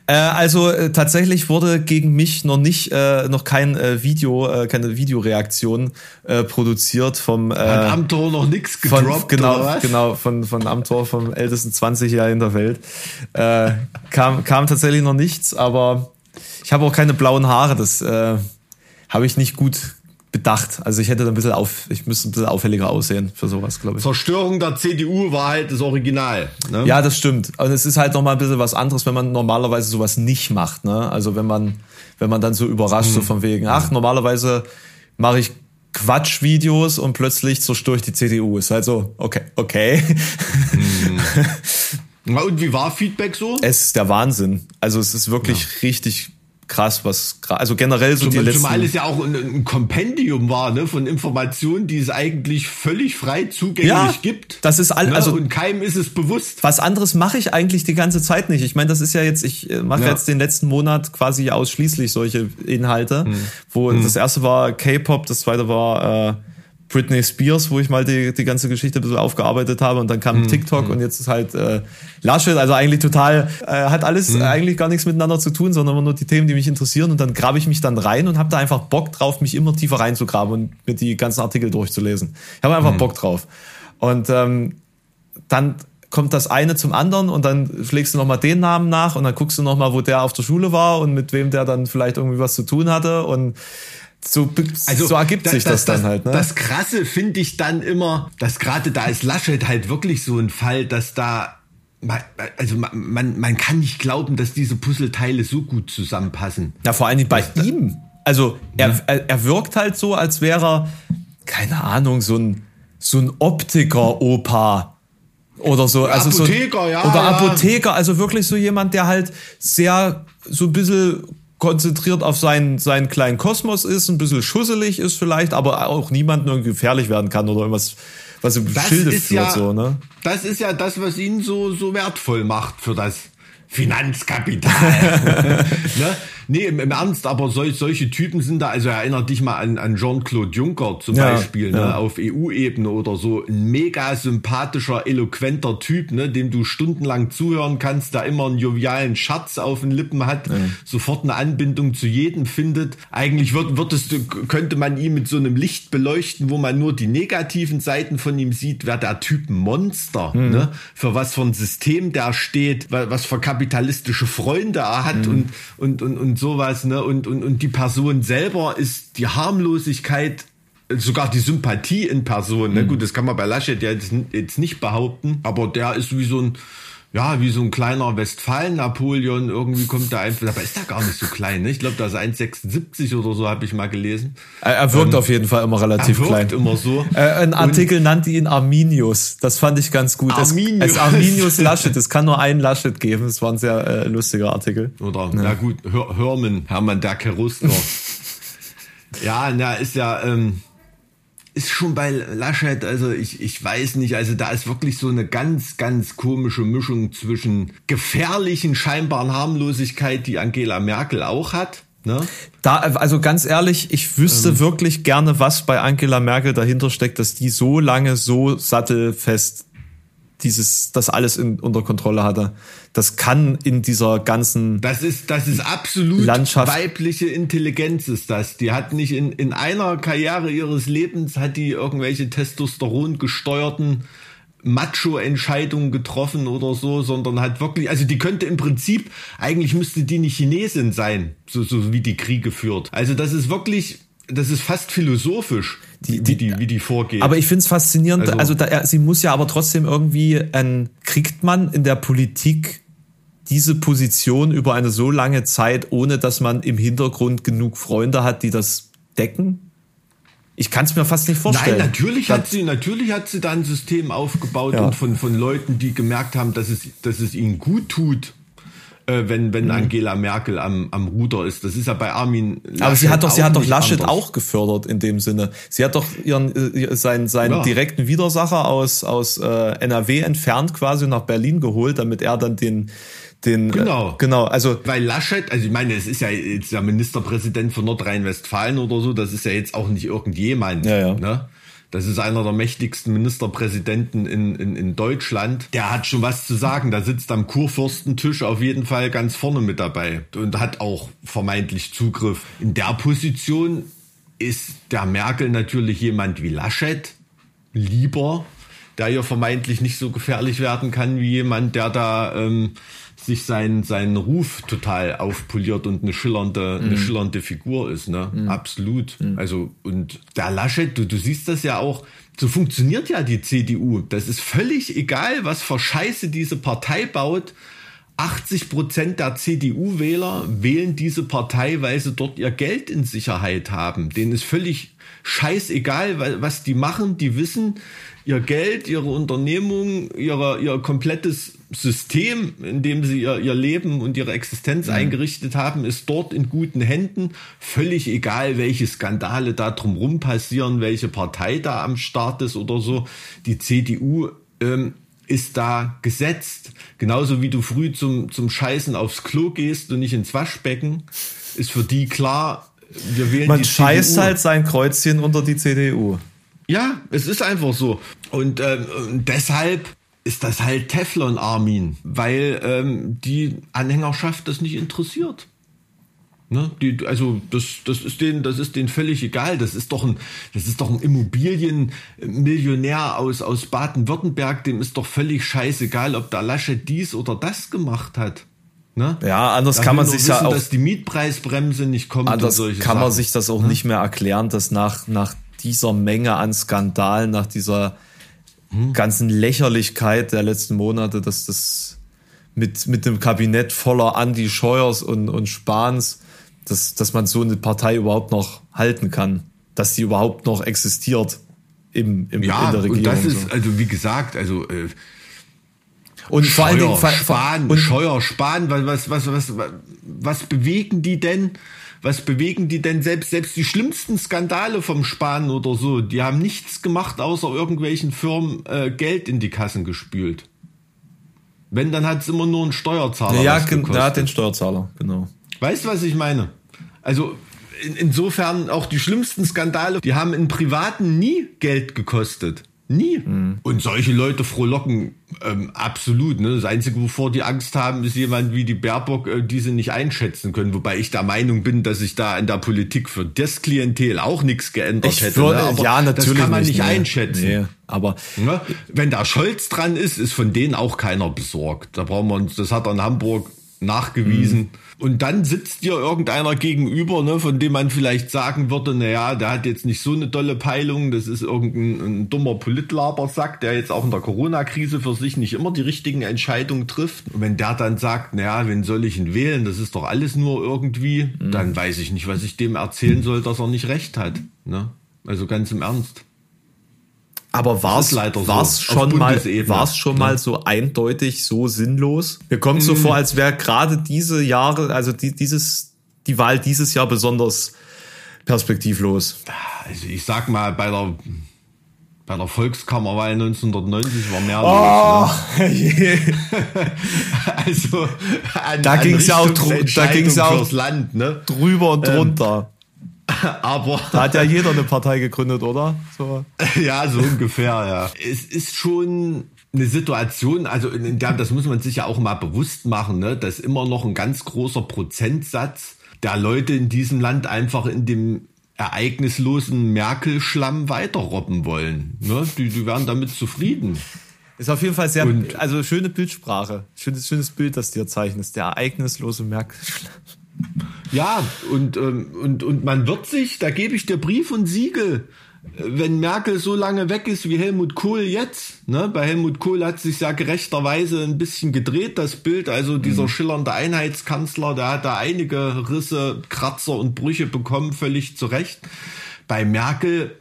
Äh, also äh, tatsächlich wurde gegen mich noch nicht, äh, noch kein äh, Video, äh, keine Videoreaktion äh, produziert vom äh, Hat Amtor noch nichts von, gedroppt genau, oder was? genau, von, von Amtor, vom ältesten 20 Jahr in der Welt. Äh, kam, kam tatsächlich noch nichts, aber ich habe auch keine blauen Haare, das äh, habe ich nicht gut bedacht. Also ich hätte da ein bisschen auf, ich müsste ein bisschen auffälliger aussehen für sowas, glaube ich. Zerstörung der CDU war halt das Original. Ne? Ja, das stimmt. Und es ist halt noch mal ein bisschen was anderes, wenn man normalerweise sowas nicht macht. Ne? Also wenn man, wenn man dann so überrascht, so von wegen, ach, normalerweise mache ich Quatschvideos und plötzlich zerstöre ich die CDU. Ist halt so, okay, okay. Na, (laughs) Und wie war Feedback so? es ist der Wahnsinn. Also es ist wirklich richtig krass, was also generell so zumal, die letzten. Zumal es ja auch ein, ein Kompendium war ne, von Informationen, die es eigentlich völlig frei zugänglich Ja, gibt. das ist all- ne, also- und keinem ist es bewusst. was anderes mache ich eigentlich die ganze Zeit nicht. Ich meine, das ist ja jetzt, ich äh, mache Ja. jetzt den letzten Monat quasi ausschließlich solche Inhalte, Mhm. wo das erste war K-Pop, das zweite war äh, Britney Spears, wo ich mal die, die ganze Geschichte ein bisschen aufgearbeitet habe und dann Mhm. kam TikTok und jetzt ist halt äh, Laschet, also eigentlich total, äh, hat alles Mhm. eigentlich gar nichts miteinander zu tun, sondern immer nur die Themen, die mich interessieren und dann grabe ich mich dann rein und habe da einfach Bock drauf, mich immer tiefer reinzugraben und mir die ganzen Artikel durchzulesen. Ich habe Mhm. einfach Bock drauf. Und ähm, dann kommt das eine zum anderen und dann schlägst du nochmal den Namen nach und dann guckst du nochmal, wo der auf der Schule war und mit wem der dann vielleicht irgendwie was zu tun hatte und so, be- so ergibt sich das, dann halt. Ne? Also, Das Krasse finde ich dann immer, dass gerade da ist Laschet halt wirklich so ein Fall, dass da also man, man, man kann nicht glauben, dass diese Puzzleteile so gut zusammenpassen. ja, vor allen Dingen bei ihm. Also er, er, er wirkt halt so, als wäre er, keine Ahnung, so ein, so ein Optiker-Opa. Oder so, also so, Apotheker, ja, Oder ja. Apotheker, also wirklich so jemand, der halt sehr, so ein bisschen konzentriert auf seinen, seinen kleinen Kosmos ist, ein bisschen schusselig ist vielleicht, aber auch niemandem irgendwie gefährlich werden kann oder irgendwas, was im Das Schilde ist führt, ja, so, ne? das ist ja das, was ihn so, so wertvoll macht für das Finanzkapital. (laughs) ne? Nee, im, im Ernst, aber sol, solche Typen sind da, also erinnert dich mal an, an Jean-Claude Juncker zum Ja, Beispiel, ne? ja. auf EU-Ebene oder so. Ein mega sympathischer, eloquenter Typ, ne? dem du stundenlang zuhören kannst, der immer einen jovialen Schatz auf den Lippen hat, sofort eine Anbindung zu jedem findet. Eigentlich wird, wird es, könnte man ihn mit so einem Licht beleuchten, wo man nur die negativen Seiten von ihm sieht, wäre der Typ ein Monster, ne? für was für ein System der steht, wa- was für kapitalistische Freunde er hat und, und, und, und sowas. Ne? Und, und, und die Person selber ist die Harmlosigkeit sogar die Sympathie in Person. Ne? Gut, das kann man bei Laschet ja jetzt, jetzt nicht behaupten, aber der ist wie so ein, ja, wie so ein kleiner Westfalen-Napoleon. Irgendwie kommt da einfach, dabei ist er gar nicht so klein. Ne? Ich glaube, da ist 1,76 oder so, habe ich mal gelesen. Er, wirkt auf jeden Fall immer Ähm, Er relativ wirkt klein. immer so. Äh, ein Artikel nannte ihn Arminius. Das fand ich ganz gut. Es- Arminius. Es, Arminius Laschet. Es kann nur einen Laschet geben. Es war ein sehr äh, lustiger Artikel. Oder, na gut, Hör, Hörmann, Hermann der Kerustner. (laughs) ja, na, ist ja, ähm, ist schon bei Laschet, also ich, ich weiß nicht, also da ist wirklich so eine ganz, ganz komische Mischung zwischen gefährlichen, scheinbaren Harmlosigkeit, die Angela Merkel auch hat, ne? Da, also ganz ehrlich, ich wüsste Ähm. wirklich gerne, was bei Angela Merkel dahinter steckt, dass die so lange so sattelfest dieses, das alles in, unter Kontrolle hatte. Das kann in dieser ganzen, Das ist, das ist absolut Landschaft. weibliche Intelligenz ist das. Die hat nicht in, in einer Karriere ihres Lebens hat die irgendwelche Testosteron gesteuerten Macho-Entscheidungen getroffen oder so, sondern hat wirklich, also die könnte im Prinzip, eigentlich müsste die eine Chinesin sein, so, so wie die Kriege führt. Also das ist wirklich, das ist fast philosophisch, Die- wie, die- die, wie die vorgeht. Aber ich finde es faszinierend, also, Also- da, sie muss ja aber trotzdem irgendwie, ein, kriegt man in der Politik diese Position über eine so lange Zeit, ohne dass man im Hintergrund genug Freunde hat, die das decken? Ich kann es mir fast nicht vorstellen. Nein, natürlich hat sie, natürlich hat sie da ein System aufgebaut Ja. und von, von Leuten, die gemerkt haben, dass es, dass es ihnen gut tut, äh, wenn, Mhm. wenn Angela Merkel am, am Ruder ist. Das ist ja bei Armin Laschet Aber sie hat doch, sie hat doch Laschet anders. auch gefördert in dem Sinne. Sie hat doch ihren, äh, seinen, seinen Ja. direkten Widersacher aus, aus äh, NRW entfernt quasi nach Berlin geholt, damit er dann den, den Genau. Äh, genau, also Weil Laschet, also ich meine, es ist ja jetzt der Ministerpräsident von Nordrhein-Westfalen oder so, das ist ja jetzt auch nicht irgendjemand. Ja, ja. Ne? Das ist einer der mächtigsten Ministerpräsidenten in, in, in Deutschland. Der hat schon was zu sagen. Da sitzt am Kurfürstentisch auf jeden Fall ganz vorne mit dabei und hat auch vermeintlich Zugriff. In der Position ist der Merkel natürlich jemand wie Laschet lieber, der ja vermeintlich nicht so gefährlich werden kann wie jemand, der da ähm, sich seinen seinen Ruf total aufpoliert und eine schillernde eine schillernde Figur ist, ne? Absolut. Also und der Laschet, du, du siehst das ja auch. So funktioniert ja die CDU. Das ist völlig egal, was für Scheiße diese Partei baut. 80 Prozent der CDU-Wähler wählen diese Partei, weil sie dort ihr Geld in Sicherheit haben. Denen ist völlig scheißegal, was die machen. Die wissen, ihr Geld, ihre Unternehmung, ihre, ihr komplettes System, in dem sie ihr, ihr Leben und ihre Existenz mhm. eingerichtet haben, ist dort in guten Händen. Völlig egal, welche Skandale da drumherum passieren, welche Partei da am Start ist oder so. Die CDU ähm, ist da gesetzt. Genauso wie du früh zum, zum Scheißen aufs Klo gehst und nicht ins Waschbecken, ist für die klar, wir wählen Man die scheißt CDU. halt sein Kreuzchen unter die CDU. Ja, es ist einfach so. Und ähm, deshalb ist das halt Teflon Armin, weil ähm, die Anhängerschaft das nicht interessiert. Ne? Die, also das, das ist denen, das ist denen völlig egal. Das ist doch ein, das ist doch ein Immobilienmillionär aus aus Baden-Württemberg. Dem ist doch völlig scheißegal, ob der Lasche dies oder das gemacht hat. Ne? Ja, anders da kann man sich ja auch, dass die Mietpreisbremse nicht kommt. Anders kann Sachen. man sich das auch ne? nicht mehr erklären, dass nach nach dieser Menge an Skandalen, nach dieser hm. ganzen Lächerlichkeit der letzten Monate, dass das mit mit dem Kabinett voller Andy Scheuers und und Spahns dass, dass man so eine Partei überhaupt noch halten kann, dass die überhaupt noch existiert im, im, ja, in der Regierung. Und das ist, so. also wie gesagt, also äh, und Scheuer, vor allen Dingen Spahn, und Scheuer, Spahn, was, was, was, was, was bewegen die denn? Was bewegen die denn selbst, selbst die schlimmsten Skandale vom Spahn oder so? Die haben nichts gemacht, außer irgendwelchen Firmen äh, Geld in die Kassen gespült. Wenn, dann hat es immer nur ein Steuerzahler. Ja, der hat den Steuerzahler, genau. Weißt du, was ich meine? Also in, insofern auch die schlimmsten Skandale, die haben in Privaten nie Geld gekostet. Nie. Mhm. Und solche Leute frohlocken ähm, absolut. Ne? Das Einzige, wovor die Angst haben, ist jemand wie die Baerbock, äh, die sie nicht einschätzen können. Wobei ich der Meinung bin, dass sich da in der Politik für das Klientel auch nichts geändert ich hätte. Würde, ne? Aber ja, natürlich. Das kann man nicht, nicht einschätzen. Nee, aber ne? wenn da Scholz dran ist, ist von denen auch keiner besorgt. Da brauchen wir uns, das hat er in Hamburg nachgewiesen. Mhm. Und dann sitzt dir irgendeiner gegenüber, ne, von dem man vielleicht sagen würde, na ja, der hat jetzt nicht so eine tolle Peilung, das ist irgendein ein dummer Politlabersack, der jetzt auch in der Corona-Krise für sich nicht immer die richtigen Entscheidungen trifft. Und wenn der dann sagt, na ja, wen soll ich ihn wählen, das ist doch alles nur irgendwie, mhm. dann weiß ich nicht, was ich dem erzählen soll, dass er nicht recht hat. Ne? Also ganz im Ernst. Aber war es war's so, schon mal war's schon ja. mal so eindeutig so sinnlos? Mir kommt so mhm. vor, als wäre gerade diese Jahre, also die, dieses die Wahl dieses Jahr besonders perspektivlos. Also ich sag mal bei der bei der Volkskammerwahl 1990 war mehr oh, los. Ne? (laughs) (laughs) also an, da ging es ja auch da ging's ja auch Land, ne? drüber und ähm, drunter. Ähm, (laughs) Aber. Da hat ja jeder eine Partei gegründet, oder? So. (laughs) Ja, so ungefähr, ja. Es ist schon eine Situation, also in der, das muss man sich ja auch mal bewusst machen, ne, dass immer noch ein ganz großer Prozentsatz der Leute in diesem Land einfach in dem ereignislosen Merkel-Schlamm weiterrobben wollen. Ne? Die, die werden damit zufrieden. Ist auf jeden Fall sehr, und, also schöne Bildsprache. Schönes, schönes Bild, das dir zeichnest. Der ereignislose Merkel-Schlamm. Ja, und, ähm, und, und man wird sich, da gebe ich dir Brief und Siegel, wenn Merkel so lange weg ist wie Helmut Kohl jetzt, ne? bei Helmut Kohl hat sich ja gerechterweise ein bisschen gedreht, das Bild, also dieser mhm. schillernde Einheitskanzler, der hat da einige Risse, Kratzer und Brüche bekommen, völlig zu Recht. Bei Merkel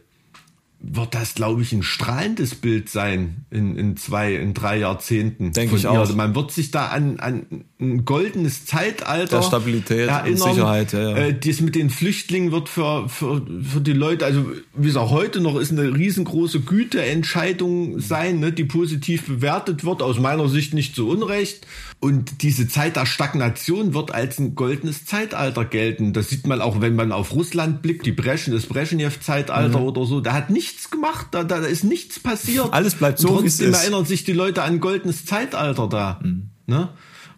wird das, glaube ich, ein strahlendes Bild sein in, in zwei, in drei Jahrzehnten. Denke ich auch. Also man wird sich da an, an ein goldenes Zeitalter der Stabilität erinnern. und Sicherheit. Ja, ja. Äh, das mit den Flüchtlingen wird für, für, für die Leute, also wie es auch heute noch ist, eine riesengroße Güteentscheidung sein, ne, die positiv bewertet wird, aus meiner Sicht nicht zu Unrecht. Und diese Zeit der Stagnation wird als ein goldenes Zeitalter gelten. Das sieht man auch, wenn man auf Russland blickt, die Breschen, das Brezhnev-Zeitalter mhm. oder so. Da hat nichts gemacht, da, da ist nichts passiert. Alles bleibt so, wie es ist. erinnern sich die Leute an ein goldenes Zeitalter da. Mhm. Ne?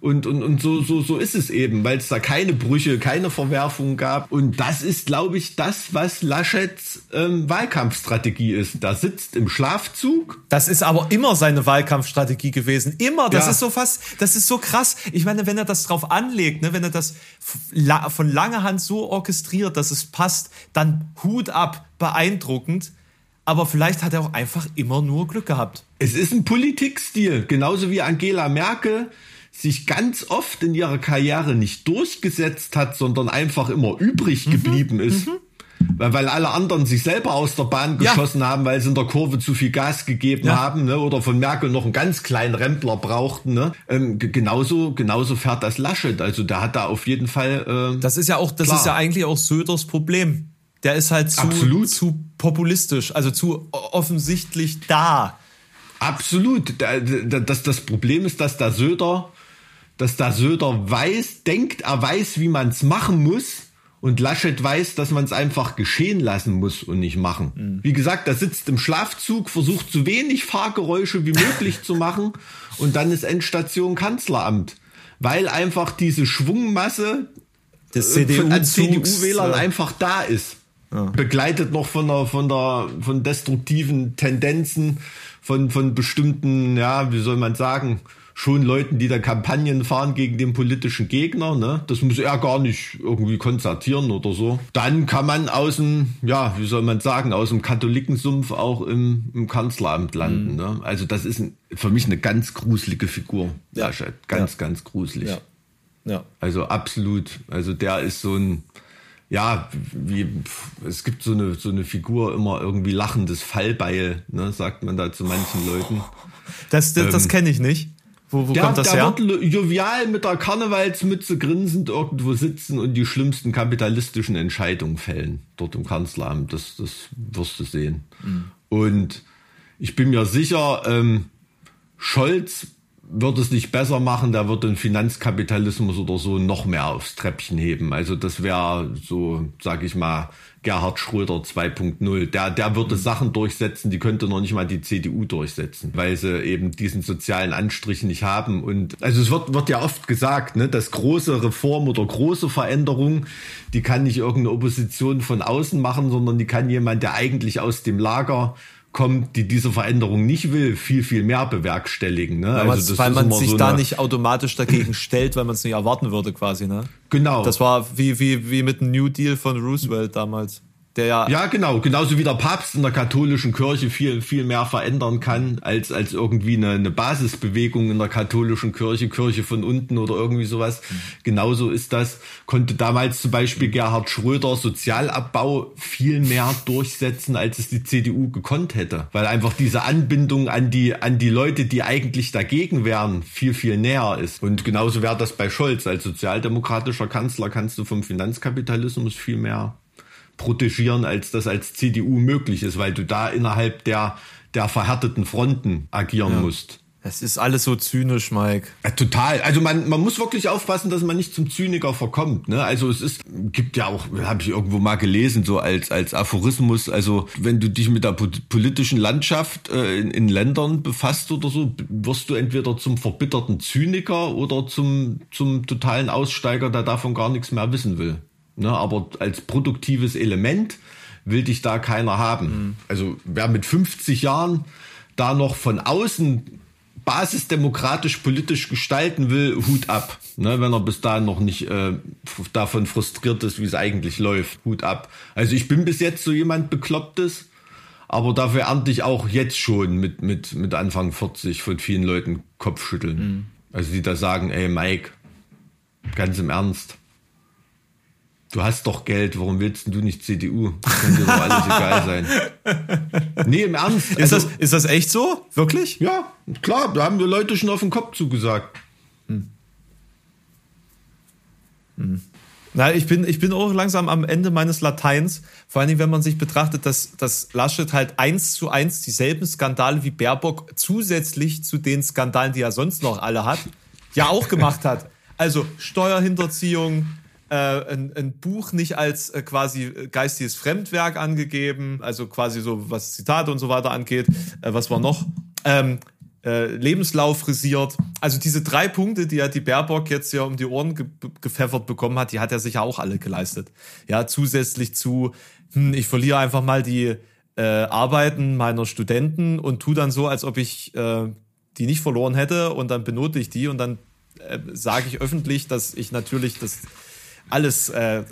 Und, und, und so, so, so ist es eben, weil es da keine Brüche, keine Verwerfungen gab. Und das ist, glaube ich, das, was Laschets ähm, Wahlkampfstrategie ist. Da sitzt im Schlafzug. Das ist aber immer seine Wahlkampfstrategie gewesen. Immer. Das ja. ist so fast, das ist so krass. Ich meine, wenn er das drauf anlegt, ne, wenn er das von langer Hand so orchestriert, dass es passt, dann Hut ab, beeindruckend. Aber vielleicht hat er auch einfach immer nur Glück gehabt. Es ist ein Politikstil, genauso wie Angela Merkel sich ganz oft in ihrer Karriere nicht durchgesetzt hat, sondern einfach immer übrig geblieben mhm. ist. Mhm. Weil, weil alle anderen sich selber aus der Bahn geschossen ja. haben, weil sie in der Kurve zu viel Gas gegeben ja. haben, ne? oder von Merkel noch einen ganz kleinen Rempler brauchten. Ne? Ähm, genauso, genauso fährt das Laschet. Also der hat da auf jeden Fall. Äh, das ist ja auch, das klar. ist ja eigentlich auch Söders Problem. Der ist halt zu, Absolut. zu populistisch, also zu offensichtlich da. Absolut. Das, das Problem ist, dass der Söder, dass der Söder weiß, denkt, er weiß, wie man es machen muss und Laschet weiß, dass man es einfach geschehen lassen muss und nicht machen. Mhm. Wie gesagt, er sitzt im Schlafzug, versucht so wenig Fahrgeräusche wie möglich zu machen und dann ist Endstation Kanzleramt. Weil einfach diese Schwungmasse des CDU an CDU-Wählern ja. einfach da ist. Ja. Begleitet noch von der, von der, von destruktiven Tendenzen, von, von bestimmten, ja, wie soll man sagen, schon Leuten, die da Kampagnen fahren gegen den politischen Gegner. Ne? Das muss er gar nicht irgendwie konzertieren oder so. Dann kann man aus dem, ja, wie soll man sagen, aus dem Katholikensumpf auch im, im Kanzleramt landen. Mhm. Ne? Also das ist ein, für mich eine ganz gruselige Figur. Ja. Ganz, ja. ganz gruselig. Ja. ja. Also absolut. Also der ist so ein, ja, wie, es gibt so eine, so eine Figur immer irgendwie lachendes Fallbeil, ne, sagt man da zu manchen Leuten. Das, das, das ähm, kenne ich nicht. Wo, wo der, kommt das der her? wird jovial mit der Karnevalsmütze grinsend irgendwo sitzen und die schlimmsten kapitalistischen Entscheidungen fällen dort im Kanzleramt. Das, das wirst du sehen. Mhm. Und ich bin mir sicher, ähm, Scholz wird es nicht besser machen, der wird den Finanzkapitalismus oder so noch mehr aufs Treppchen heben. Also das wäre so, sag ich mal, Gerhard Schröder 2.0. Der, der würde Sachen durchsetzen, die könnte noch nicht mal die CDU durchsetzen, weil sie eben diesen sozialen Anstrich nicht haben. Und also es wird, wird ja oft gesagt, ne, dass große Reform oder große Veränderung, die kann nicht irgendeine Opposition von außen machen, sondern die kann jemand, der eigentlich aus dem Lager kommt, die diese Veränderung nicht will, viel, viel mehr bewerkstelligen. Ne? Weil, also weil man sich so da nicht automatisch dagegen stellt, weil man es nicht erwarten würde quasi. Ne? Genau. Das war wie, wie, wie mit dem New Deal von Roosevelt damals der ja. Ja, genau. Genauso wie der Papst in der katholischen Kirche viel, viel mehr verändern kann, als, als irgendwie eine, eine Basisbewegung in der katholischen Kirche, Kirche von unten oder irgendwie sowas. Mhm. Genauso ist das. Konnte damals zum Beispiel Gerhard Schröder Sozialabbau viel mehr durchsetzen, als es die CDU gekonnt hätte. Weil einfach diese Anbindung an die, an die Leute, die eigentlich dagegen wären, viel, viel näher ist. Und genauso wäre das bei Scholz. Als sozialdemokratischer Kanzler kannst du vom Finanzkapitalismus viel mehr protegieren, als das als CDU möglich ist, weil du da innerhalb der, der verhärteten Fronten agieren ja. musst. Es ist alles so zynisch, Mike. Ja, total. Also man, man muss wirklich aufpassen, dass man nicht zum Zyniker verkommt. Ne? Also es ist, gibt ja auch, habe ich irgendwo mal gelesen, so als, als Aphorismus, also wenn du dich mit der politischen Landschaft äh, in, in Ländern befasst oder so, wirst du entweder zum verbitterten Zyniker oder zum, zum totalen Aussteiger, der davon gar nichts mehr wissen will. Ne, aber als produktives Element will dich da keiner haben. Mhm. Also wer mit 50 Jahren da noch von außen basisdemokratisch politisch gestalten will, Hut ab. Ne, wenn er bis dahin noch nicht äh, davon frustriert ist, wie es eigentlich läuft, Hut ab. Also ich bin bis jetzt so jemand Beklopptes, aber dafür ernte ich auch jetzt schon mit, mit, mit Anfang 40 von vielen Leuten Kopfschütteln. Mhm. Also die da sagen, ey Mike, ganz im Ernst, Du hast doch Geld, warum willst du nicht CDU? Das kann dir doch alles (laughs) egal sein. Nee, im Ernst. Also, ist, das, ist das echt so? Wirklich? Ja, klar, da haben wir Leute schon auf den Kopf zugesagt. Hm. Hm. Na, ich bin, ich bin auch langsam am Ende meines Lateins. Vor allen Dingen, wenn man sich betrachtet, dass, dass Laschet halt eins zu eins dieselben Skandale wie Baerbock zusätzlich zu den Skandalen, die er sonst noch alle hat, ja auch gemacht hat. Also Steuerhinterziehung, äh, ein, ein Buch nicht als äh, quasi geistiges Fremdwerk angegeben, also quasi so was Zitate und so weiter angeht. Äh, was war noch? Ähm, äh, Lebenslauf frisiert. Also diese drei Punkte, die ja die Baerbock jetzt ja um die Ohren ge gepfeffert bekommen hat, die hat er sich ja auch alle geleistet. Ja, zusätzlich zu, hm, ich verliere einfach mal die äh, Arbeiten meiner Studenten und tu dann so, als ob ich äh, die nicht verloren hätte und dann benote ich die und dann äh, sage ich öffentlich, dass ich natürlich das alles äh,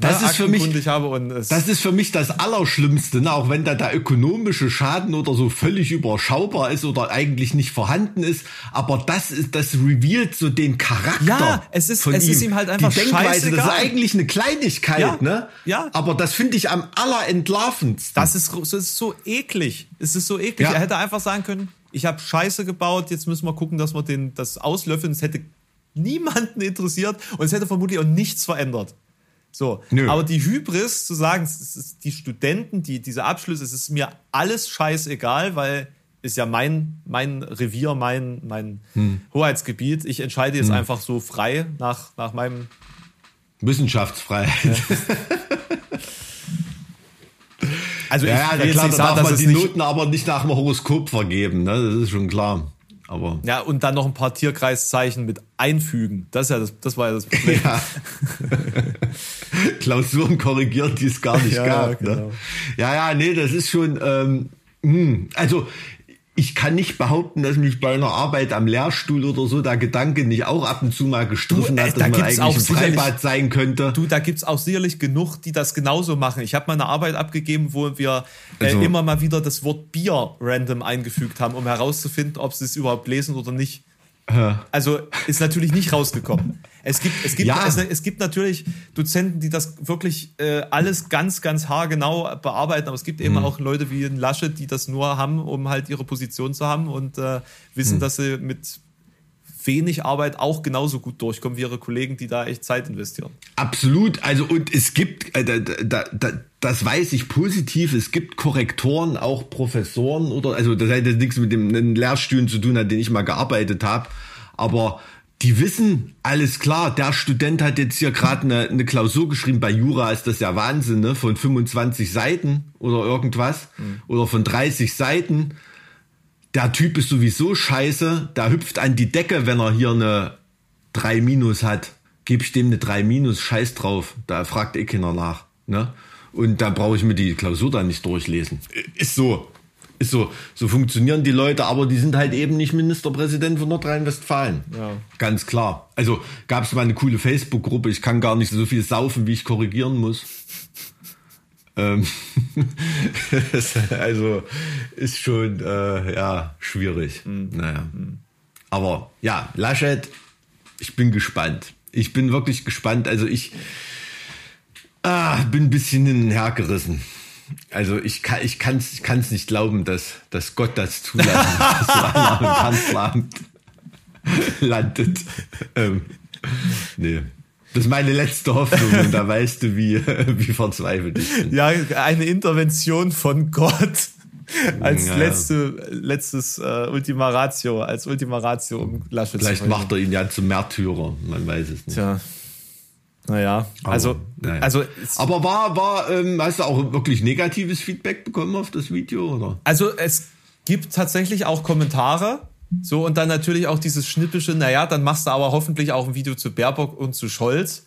das ist für mich, habe und das ist für mich das Allerschlimmste, ne? auch wenn da der ökonomische Schaden oder so völlig überschaubar ist oder eigentlich nicht vorhanden ist, aber das ist, das revealt so den Charakter. Ja, es ist, es ihm. ist ihm halt einfach Die Denkweise, das ist eigentlich eine Kleinigkeit, ja, ne? Ja. Aber das finde ich am allerentlarvendsten. Das ist, das ist so eklig. Es ist so eklig. Ja. Er hätte einfach sagen können, ich habe Scheiße gebaut, jetzt müssen wir gucken, dass wir den, das auslöffeln. Es hätte niemanden interessiert und es hätte vermutlich auch nichts verändert. So, Nö. aber die Hybris zu sagen, die Studenten, die diese Abschlüsse, es ist mir alles scheißegal, weil ist ja mein mein Revier, mein mein hm. Hoheitsgebiet. Ich entscheide jetzt hm. einfach so frei nach nach meinem Wissenschaftsfreiheit. Ja. (laughs) also ja, ich ja, klar, da darf man die Noten aber nicht nach dem Horoskop vergeben, ne? Das ist schon klar. Aber ja, und dann noch ein paar Tierkreiszeichen mit einfügen. Das, ist ja das, das war ja das Problem. Ja. (laughs) Klausuren korrigiert, die es gar nicht ja, gab. Ne? Genau. Ne? Ja, ja, nee, das ist schon. Ähm, mh. Hm, also ich kann nicht behaupten, dass mich bei einer Arbeit am Lehrstuhl oder so der Gedanke nicht auch ab und zu mal gestriffen hat, dass da man eigentlich auch ein Freibad sein könnte. Du, da gibt's auch sicherlich genug, die das genauso machen. Ich habe mal eine Arbeit abgegeben, wo wir äh, also, immer mal wieder das Wort Bier random eingefügt haben, um herauszufinden, ob sie es überhaupt lesen oder nicht. Also ist natürlich nicht rausgekommen. (laughs) Es gibt, es gibt, ja. es, es, gibt natürlich Dozenten, die das wirklich äh, alles ganz, ganz haargenau bearbeiten, aber es gibt eben mhm. auch Leute wie ein Laschet, die das nur haben, um halt ihre Position zu haben und äh, wissen, mhm. dass sie mit wenig Arbeit auch genauso gut durchkommen wie ihre Kollegen, die da echt Zeit investieren. Absolut. Also und es gibt, äh, da, da, das weiß ich positiv, es gibt Korrektoren, auch Professoren oder, also das hat jetzt nichts mit dem Lehrstühlen zu tun, an denen ich mal gearbeitet habe, aber die wissen, alles klar, der Student hat jetzt hier gerade eine, eine Klausur geschrieben, bei Jura ist das ja Wahnsinn, ne? von 25 Seiten oder irgendwas mhm. oder von 30 Seiten. Der Typ ist sowieso scheiße, der hüpft an die Decke, wenn er hier eine 3 Minus hat. Gib ich dem eine 3 Minus, scheiß drauf, da fragt eh keiner nach. Ne? Und da brauche ich mir die Klausur dann nicht durchlesen. Ist so. Ist so, so funktionieren die Leute, aber die sind halt eben nicht Ministerpräsident von Nordrhein-Westfalen. Ja. Ganz klar. Also gab es mal eine coole Facebook-Gruppe, ich kann gar nicht so viel saufen, wie ich korrigieren muss. Ähm (laughs) also ist schon äh, ja schwierig. Mhm. Naja. Mhm. Aber ja, Laschet, ich bin gespannt. Ich bin wirklich gespannt. Also ich ah, bin ein bisschen hin und her gerissen. Also ich kann ich kann's ich kann's nicht glauben, dass dass Gott das zulassen, (laughs) dass so einer im Kanzleramt (laughs) landet. Ähm, nee. Das ist meine letzte Hoffnung und da weißt du, wie, (laughs) wie verzweifelt ich bin. Ja, eine Intervention von Gott als ja. letzte, letztes äh, Ultima Ratio, als Ultima Ratio, um Laschet Vielleicht macht er ihn ja zum Märtyrer, man weiß es nicht. Tja. Naja, also, aber, naja. also. Aber war, war, ähm, hast du auch wirklich negatives Feedback bekommen auf das Video, oder? Also, es gibt tatsächlich auch Kommentare. So, und dann natürlich auch dieses schnippische, naja, dann machst du aber hoffentlich auch ein Video zu Baerbock und zu Scholz.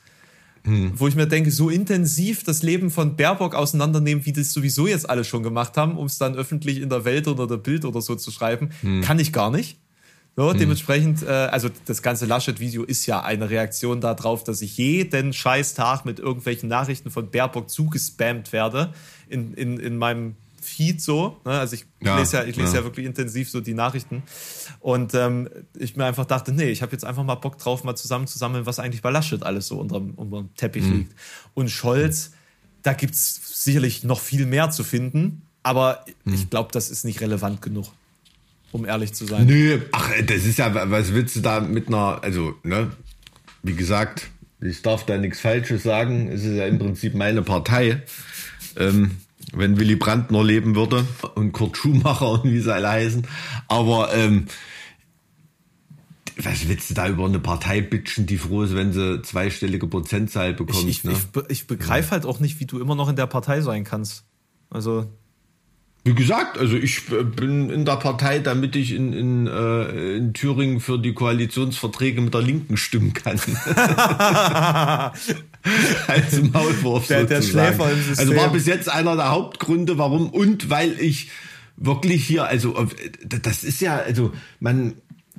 Hm. Wo ich mir denke, so intensiv das Leben von Baerbock auseinandernehmen, wie das sowieso jetzt alle schon gemacht haben, um es dann öffentlich in der Welt oder der Bild oder so zu schreiben, hm. kann ich gar nicht. So, hm. Dementsprechend, äh, also das ganze Laschet-Video ist ja eine Reaktion darauf, dass ich jeden scheiß Tag mit irgendwelchen Nachrichten von Baerbock zugespammt werde in, in, in meinem Feed so. Ne? Also ich ja, lese ja, ich lese ja. ja. wirklich intensiv so die Nachrichten. Und ähm, ich mir einfach dachte, nee, ich habe jetzt einfach mal Bock drauf, mal zusammen zu sammeln, was eigentlich bei Laschet alles so unterm, unterm Teppich mhm. liegt. Und Scholz, da gibt's sicherlich noch viel mehr zu finden, aber mhm. ich glaube, das ist nicht relevant genug um ehrlich zu sein. Nö, ach, das ist ja, was willst du da mit einer, also, ne, wie gesagt, ich darf da nichts Falsches sagen, es ist ja im Prinzip meine Partei. Ähm, wenn Willy Brandt noch leben würde und Kurt Schumacher und wie sie alle heißen. Aber ähm, was willst du da über eine Partei bitchen, die froh ist, wenn sie zweistellige Prozentzahl bekommt? Ich, ich, ne? ich, ich begreife ja. halt auch nicht, wie du immer noch in der Partei sein kannst. Also wie gesagt, also ich bin in der Partei, damit ich in, in, äh, in Thüringen für die Koalitionsverträge mit der Linken stimmen kann. (laughs) Als Maulwurf der, der System. Also war bis jetzt einer der Hauptgründe, warum und weil ich wirklich hier, also das ist ja, also man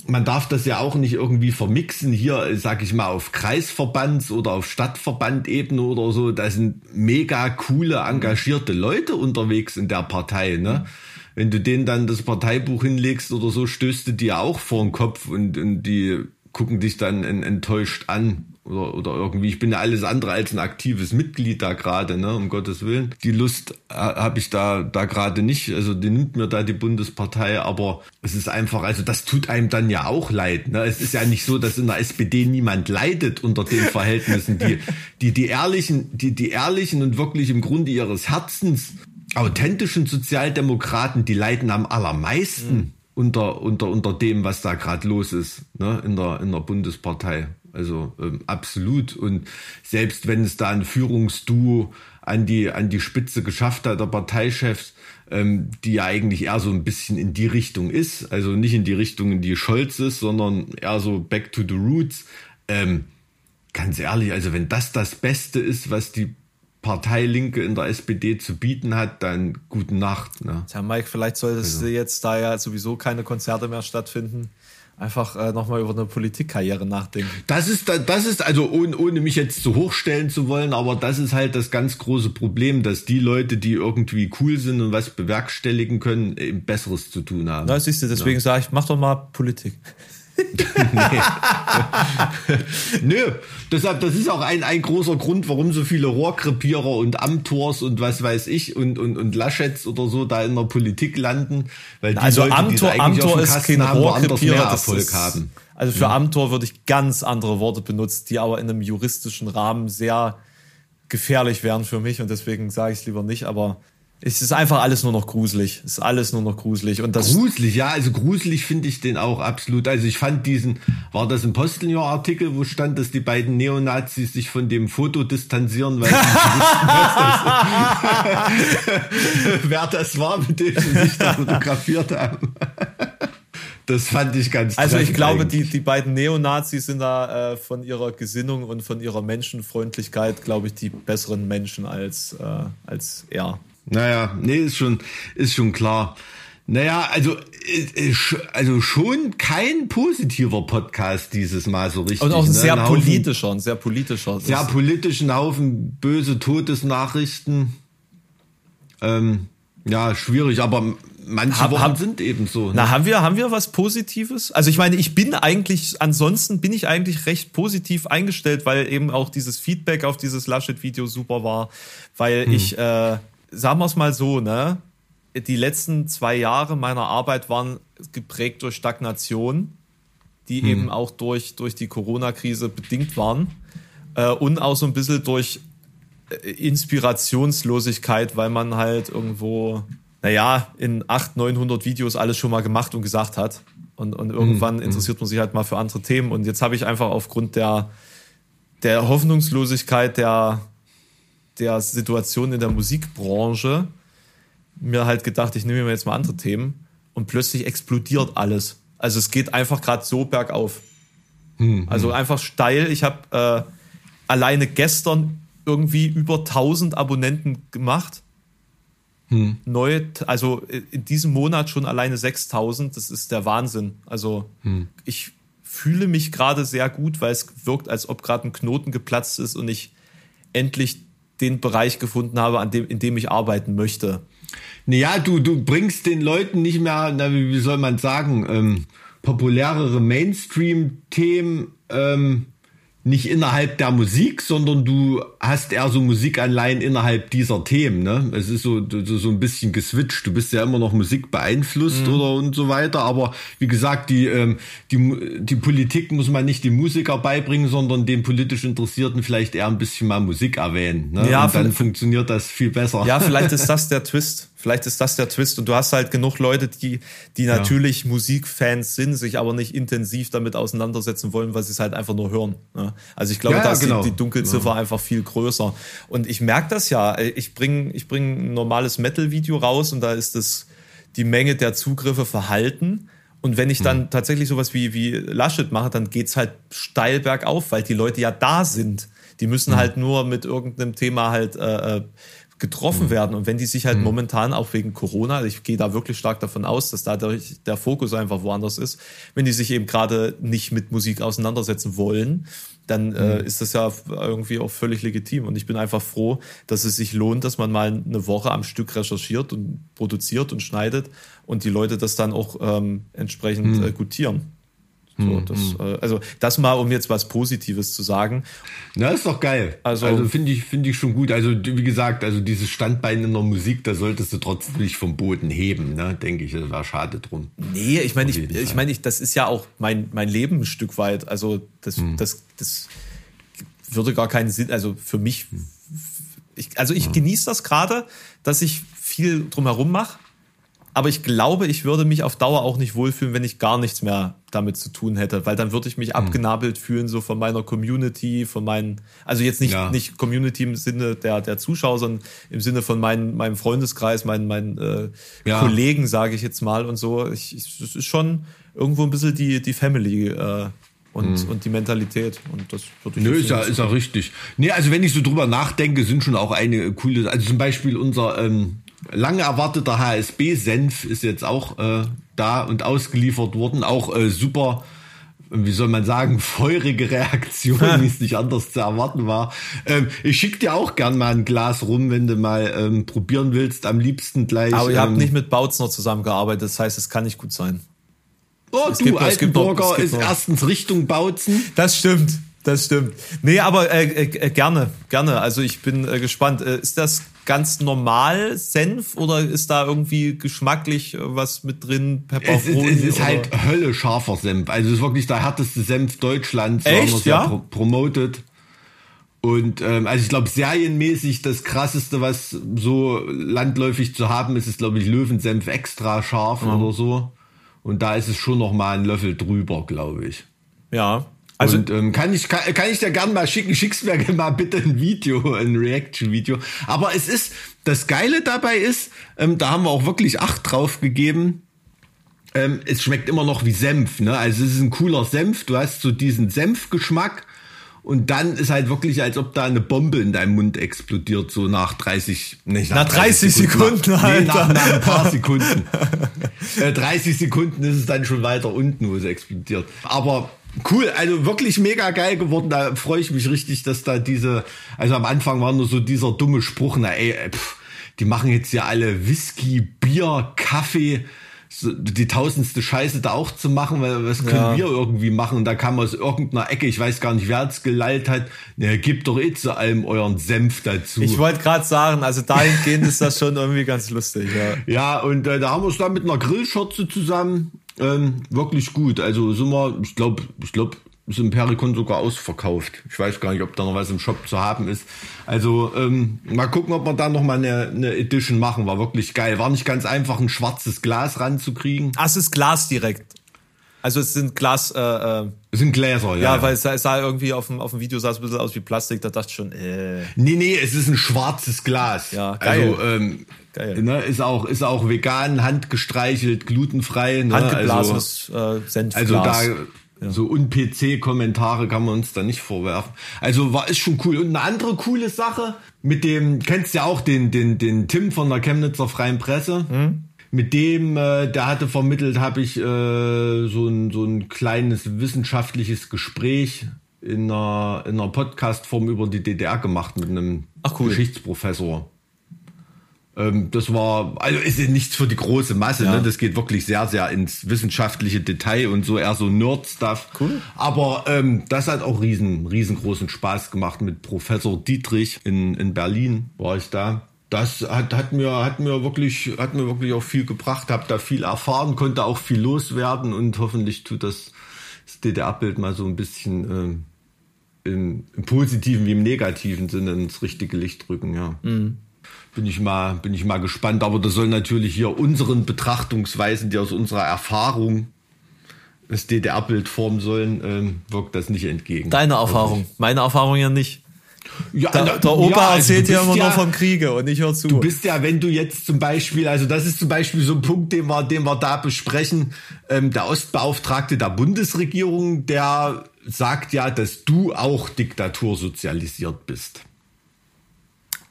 man darf das ja auch nicht irgendwie vermixen hier, sag ich mal, auf Kreisverbands- oder auf Stadtverbandebene oder so. Da sind mega coole, engagierte Leute unterwegs in der Partei, ne? Wenn du denen dann das Parteibuch hinlegst oder so, stößt du dir auch vor den Kopf und, und die gucken dich dann enttäuscht an oder, oder irgendwie. Ich bin ja alles andere als ein aktives Mitglied da gerade, ne, um Gottes Willen. Die Lust habe ich da, da gerade nicht. Also die nimmt mir da die Bundespartei, aber es ist einfach, also das tut einem dann ja auch leid. Ne? Es ist ja nicht so, dass in der SPD niemand leidet unter den Verhältnissen. Die, die, die ehrlichen, die, die ehrlichen und wirklich im Grunde ihres Herzens authentischen Sozialdemokraten, die leiden am allermeisten. Mhm unter, unter, unter dem, was da gerade los ist ne, in, der, in der Bundespartei. Also ähm, absolut. Und selbst wenn es da ein Führungsduo an die, an die Spitze geschafft hat, der Parteichefs, ähm, die ja eigentlich eher so ein bisschen in die Richtung ist, also nicht in die Richtung, in die Scholz ist, sondern eher so back to the roots. Ähm, ganz ehrlich, also wenn das das Beste ist, was die Partei Linke in der SPD zu bieten hat, dann gute Nacht. Ne? Tja, Mike, vielleicht solltest also. jetzt, da ja sowieso keine Konzerte mehr stattfinden, einfach äh, nochmal über eine Politikkarriere nachdenken. Das ist, das ist also ohne, ohne mich jetzt zu hochstellen zu wollen, aber das ist halt das ganz große Problem, dass die Leute, die irgendwie cool sind und was bewerkstelligen können, eben Besseres zu tun haben. Na, siehst du, deswegen ja. sage ich, mach doch mal Politik. (laughs) Nö, deshalb, das ist auch ein, ein großer Grund, warum so viele Rohrkrepierer und Amtors und was weiß ich und, und, und Laschets oder so da in der Politik landen. Weil die also Leute, Amtor, die Amtor ist kein Rohrkrepierer, Erfolg ist, haben. Also für ja. Amtor würde ich ganz andere Worte benutzen, die aber in einem juristischen Rahmen sehr gefährlich wären für mich und deswegen sage ich es lieber nicht, aber es ist einfach alles nur noch gruselig. Es ist alles nur noch gruselig. Und das gruselig, ja, also gruselig finde ich den auch absolut. Also ich fand diesen, war das ein Posteljahr-Artikel, wo stand, dass die beiden Neonazis sich von dem Foto distanzieren, weil sie wussten, das (laughs) wer das war, mit dem sie sich da fotografiert haben. Das fand ich ganz Also ich glaube, die, die beiden Neonazis sind da äh, von ihrer Gesinnung und von ihrer Menschenfreundlichkeit, glaube ich, die besseren Menschen als, äh, als er. Naja, nee, ist schon, ist schon klar. Naja, also, äh, also schon kein positiver Podcast dieses Mal so richtig. Und auch ein ne? sehr ein Haufen, politischer, ein sehr politischer. Sehr politischen Haufen böse Todesnachrichten. Ähm, ja, schwierig, aber manche hab, Wochen hab, sind eben so. Ne? Na, haben wir, haben wir was Positives? Also ich meine, ich bin eigentlich, ansonsten bin ich eigentlich recht positiv eingestellt, weil eben auch dieses Feedback auf dieses Laschet-Video super war, weil hm. ich, äh, sagen wir es mal so, ne? Die letzten zwei Jahre meiner Arbeit waren geprägt durch Stagnation, die hm. eben auch durch, durch die Corona-Krise bedingt waren. Äh, und auch so ein bisschen durch äh, Inspirationslosigkeit, weil man halt irgendwo, naja, in 800, 900 Videos alles schon mal gemacht und gesagt hat. Und, und irgendwann mhm. interessiert man sich halt mal für andere Themen. Und jetzt habe ich einfach aufgrund der, der Hoffnungslosigkeit der, der Situation in der Musikbranche mir halt gedacht, ich nehme mir jetzt mal andere Themen und plötzlich explodiert alles. Also es geht einfach gerade so bergauf. Hm, also hm. einfach steil. Ich habe äh, alleine gestern irgendwie über 1000 Abonnenten gemacht. Hm. Neue, also in diesem Monat schon alleine 6000. Das ist der Wahnsinn. Also hm. ich fühle mich gerade sehr gut, weil es wirkt, als ob gerade ein Knoten geplatzt ist und ich endlich den Bereich gefunden habe, an dem, in dem ich arbeiten möchte. Naja, du, du bringst den Leuten nicht mehr, na, wie soll man sagen, ähm, populärere Mainstream-Themen ähm, nicht innerhalb der Musik, sondern du hast eher so Musikanleihen innerhalb dieser Themen. Ne? Es ist so, so, so ein bisschen geswitcht. Du bist ja immer noch Musik beeinflusst mhm. oder und so weiter. Aber wie gesagt, die, ähm, die, die Politik muss man nicht den Musiker beibringen, sondern den politisch Interessierten vielleicht eher ein bisschen mal Musik erwähnen. Ne? Ja, und dann funktioniert das viel besser. Ja, vielleicht (laughs) ist das der Twist. Vielleicht ist das der Twist und du hast halt genug Leute, die, die natürlich ja. Musikfans sind, sich aber nicht intensiv damit auseinandersetzen wollen, weil sie es halt einfach nur hören. Ne? Also ich glaube, ja, da ist genau. die, die Dunkelziffer ja. einfach viel größer. Und ich merke das ja. Ich bringe ich bring ein normales Metal-Video raus und da ist das die Menge der Zugriffe verhalten. Und wenn ich dann mhm. tatsächlich sowas wie, wie Laschet mache, dann geht's halt steil bergauf, weil die Leute ja da sind. Die müssen mhm. halt nur mit irgendeinem Thema halt äh, äh getroffen mhm. werden. Und wenn die sich halt mhm. momentan auch wegen Corona, ich gehe da wirklich stark davon aus, dass dadurch der Fokus einfach woanders ist, wenn die sich eben gerade nicht mit Musik auseinandersetzen wollen, dann äh, mhm. ist das ja irgendwie auch völlig legitim. Und ich bin einfach froh, dass es sich lohnt, dass man mal eine Woche am Stück recherchiert und produziert und schneidet und die Leute das dann auch ähm, entsprechend mhm. äh, gutieren. So, mhm. das, äh, also das mal, um jetzt was Positives zu sagen. Na, ist doch geil. Also, also finde ich, finde ich schon gut. Also wie gesagt, also dieses Standbein in der Musik, da solltest du trotzdem nicht vom Boden heben, ne? Denke ich, das war schade drum. Nee, ich meine, ich, ich meine, ich, das ist ja auch mein, mein Leben ein Stück weit. Also das, mhm. das, das würde gar keinen Sinn, also für mich, ich, also ich mhm. genieße das gerade, dass ich viel drumherum mache aber ich glaube, ich würde mich auf Dauer auch nicht wohlfühlen, wenn ich gar nichts mehr damit zu tun hätte, weil dann würde ich mich hm. abgenabelt fühlen, so von meiner Community, von meinen, also jetzt nicht, ja. nicht Community im Sinne der, der Zuschauer, sondern im Sinne von meinen, meinem Freundeskreis, meinen, meinen äh, ja. Kollegen, sage ich jetzt mal und so. Ich, ich, es ist schon irgendwo ein bisschen die, die Family, äh, und, mhm. und die Mentalität. Und das würde ich Nö, ist ja, ist ja richtig. Nee, also wenn ich so drüber nachdenke, sind schon auch eine coole, also zum Beispiel unser ähm, lange erwarteter HSB-Senf ist jetzt auch äh, da und ausgeliefert worden. Auch äh, super, wie soll man sagen, (laughs) feurige Reaktion, (laughs) wie es nicht anders zu erwarten war. Ähm, ich schick dir auch gern mal ein Glas rum, wenn du mal ähm, probieren willst. Am liebsten gleich. Aber ihr ähm, habt nicht mit Bautzner zusammengearbeitet, das heißt, es kann nicht gut sein. Oh, es du, gibt, Altenburger ist noch. erstens Richtung Bautzen. Das stimmt. Das stimmt. Nee, aber äh, äh, gerne, gerne. Also ich bin äh, gespannt. Äh, ist das ganz normal Senf oder ist da irgendwie geschmacklich was mit drin? Pepperoni? Es ist, es ist halt Hölle scharfer Senf. Also es ist wirklich der härteste Senf Deutschlands. Echt? Ja. Pro promoted. Und ähm, also ich glaube, serienmäßig das krasseste, was so landläufig zu haben ist, ist, glaube ich, Löwensenf extra scharf mhm. oder so. Und da ist es schon noch mal ein Löffel drüber, glaube ich. Ja, also und ähm, kann ich kann, kann ich dir gerne mal schicken, schickst mir (laughs) mal bitte ein Video, ein Reaction-Video. Aber es ist das Geile dabei ist, ähm, da haben wir auch wirklich acht drauf gegeben. Ähm, es schmeckt immer noch wie Senf, ne? Also es ist ein cooler Senf. Du hast so diesen Senfgeschmack und dann ist halt wirklich, als ob da eine Bombe in deinem Mund explodiert, so nach 30, nicht nach, nach 30, 30 Sekunden, Sekunden nach, nee, nach, nach, ein paar Sekunden. (laughs) äh, 30 Sekunden ist es dann schon weiter unten, wo es explodiert. Aber Cool, also wirklich mega geil geworden. Da freue ich mich richtig, dass da diese, also am Anfang war nur so dieser dumme Spruch, na ey, pff, die machen jetzt ja alle Whisky, Bier, Kaffee, so, die tausendste Scheiße da auch zu machen, weil was können ja. wir irgendwie machen? Und da kam aus irgendeiner Ecke, ich weiß gar nicht, wer es gelallt hat, na, gebt doch eh zu allem euren Senf dazu. Ich wollte gerade sagen, also dahingehend ist das schon irgendwie ganz lustig, ja. Ja, und äh, da haben wir es dann mit einer Grillschürze zusammen ähm, wirklich gut. Also sind wir, ich glaube, ich glaube, ist im Pericon sogar ausverkauft. Ich weiß gar nicht, ob da noch was im Shop zu haben ist. Also ähm, mal gucken, ob wir da noch mal eine, eine Edition machen. War wirklich geil. War nicht ganz einfach, ein schwarzes Glas ranzukriegen. Ach, es ist Glas direkt. Also es sind Glas. Äh, äh, es sind Gläser, ja. Ja, weil es sah, es sah irgendwie auf dem, auf dem Video sah es ein bisschen aus wie Plastik. Da dachte ich schon, äh. Nee, nee, es ist ein schwarzes Glas. Ja, geil. Also ähm, Geil. Ne, ist auch ist auch vegan, handgestreichelt, glutenfrei. Ne? Handgeblasenes also, äh, Senfglas. Also da ja. so un-PC-Kommentare kann man uns da nicht vorwerfen. Also war ist schon cool. Und eine andere coole Sache mit dem kennst ja auch den den den Tim von der Chemnitzer Freien Presse. Hm? Mit dem, äh, der hatte vermittelt, habe ich äh, so, ein, so ein kleines wissenschaftliches Gespräch in einer, in einer Podcast-Form über die DDR gemacht mit einem cool. Geschichtsprofessor. Ähm, das war, also ist nichts für die große Masse, ja. ne? Das geht wirklich sehr, sehr ins wissenschaftliche Detail und so eher so Nerd-Stuff. Cool. Aber ähm, das hat auch riesen, riesengroßen Spaß gemacht mit Professor Dietrich in, in Berlin, war ich da. Das hat, hat mir, hat mir wirklich, hat mir wirklich auch viel gebracht, habe da viel erfahren, konnte auch viel loswerden und hoffentlich tut das, das DDR-Bild mal so ein bisschen äh, im, im positiven wie im negativen Sinne ins richtige Licht rücken, ja. Mhm bin ich mal, bin ich mal gespannt. Aber das soll natürlich hier unseren Betrachtungsweisen, die aus unserer Erfahrung das DDR-Bild formen sollen, ähm, wirkt das nicht entgegen. Deine Erfahrung, meine Erfahrung ja nicht. Ja, der, der Opa ja, also erzählt ja immer ja, nur vom Kriege und ich höre zu. Du bist ja, wenn du jetzt zum Beispiel, also das ist zum Beispiel so ein Punkt, den wir, den wir da besprechen, ähm, der Ostbeauftragte der Bundesregierung, der sagt ja, dass du auch diktatursozialisiert bist.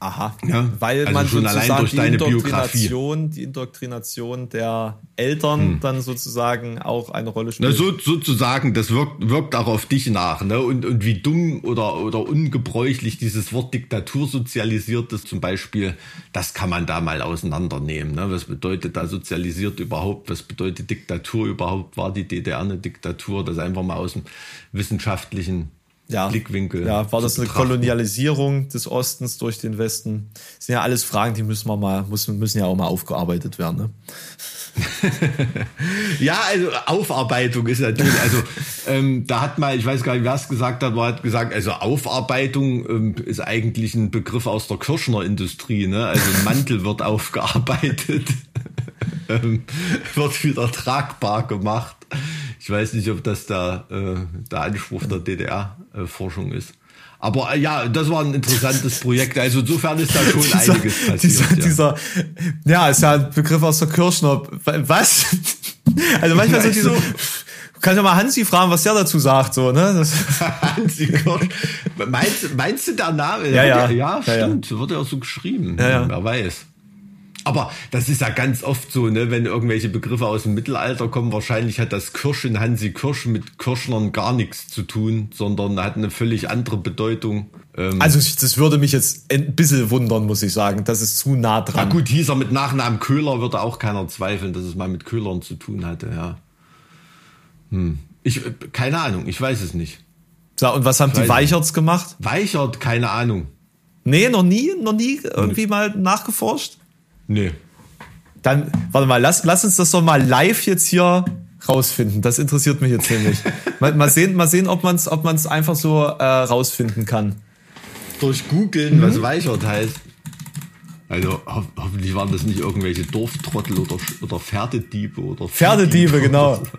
Aha. Ja, Weil also man schon allein sozusagen durch die Biografie. Indoktrination, die Indoktrination der Eltern dann sozusagen auch eine Rolle Na, spielt. so, sozusagen, das wirkt, wirkt auch auf dich nach, ne? Und, und wie dumm oder, oder ungebräuchlich dieses Wort Diktatur sozialisiert ist, zum Beispiel, das kann man da mal auseinandernehmen. Ne? Was bedeutet da sozialisiert überhaupt? Was bedeutet Diktatur überhaupt? War die DDR eine Diktatur? Das einfach mal aus dem wissenschaftlichen Blickwinkel. Ja, war das eine betrachten. Kolonialisierung des Ostens durch den Westen? Das sind ja alles Fragen, die müssen wir mal, müssen, müssen ja auch mal aufgearbeitet werden. Ne? (laughs) Ja, also Aufarbeitung ist natürlich, also ähm, da hat mal, ich weiß gar nicht, wer es gesagt hat, man hat gesagt, also Aufarbeitung ähm, ist eigentlich ein Begriff aus der Kirschner Industrie, ne? Also ein Mantel wird (laughs) aufgearbeitet, (laughs) ähm, wird wieder tragbar gemacht. Ich weiß nicht, ob das da äh, der Anspruch der DDR-Forschung ist. Aber äh, ja, das war ein interessantes (laughs) Projekt. Also insofern ist da schon (laughs) einiges passiert. dieser, ja. dieser, ja, ist ja ein Begriff aus der Kirschner. Was? (laughs) Also manchmal so diese, du- du kannst ja mal Hansi fragen, was der dazu sagt, so, ne? Hansi Kirsch. Meinst, meinst du der Name? Ja, ja. ja, Ja, ja. stimmt. Wird ja auch so geschrieben. Ja, ja. Wer weiß. Aber das ist ja ganz oft so, ne, wenn irgendwelche Begriffe aus dem Mittelalter kommen, wahrscheinlich hat das Kirsch in Hansi Kirsch mit Kirschnern gar nichts zu tun, sondern hat eine völlig andere Bedeutung. Ähm, also ich- das würde mich jetzt ein bisschen wundern, muss ich sagen. Das ist zu nah na dran. gut, hieß er mit Nachnamen Köhler, würde auch keiner zweifeln, dass es mal mit Köhlern zu tun hatte, ja. Hm. Ich, äh, keine Ahnung, ich weiß es nicht. So, und was haben die weiß Weicherts gemacht? Weichert, keine Ahnung. Nee, noch nie, noch nie irgendwie mal nachgeforscht? Nee. Dann, warte mal, lass, lass uns das doch mal live jetzt hier rausfinden. Das interessiert mich jetzt nämlich. (laughs) mal, mal sehen, mal sehen, ob man es ob man's einfach so äh, rausfinden kann. durch Googeln, was Weichert heißt. Also ho hoffentlich waren das nicht irgendwelche Dorftrottel oder, oder Pferdediebe oder Pferdediebe, Viehdiebe genau. (laughs)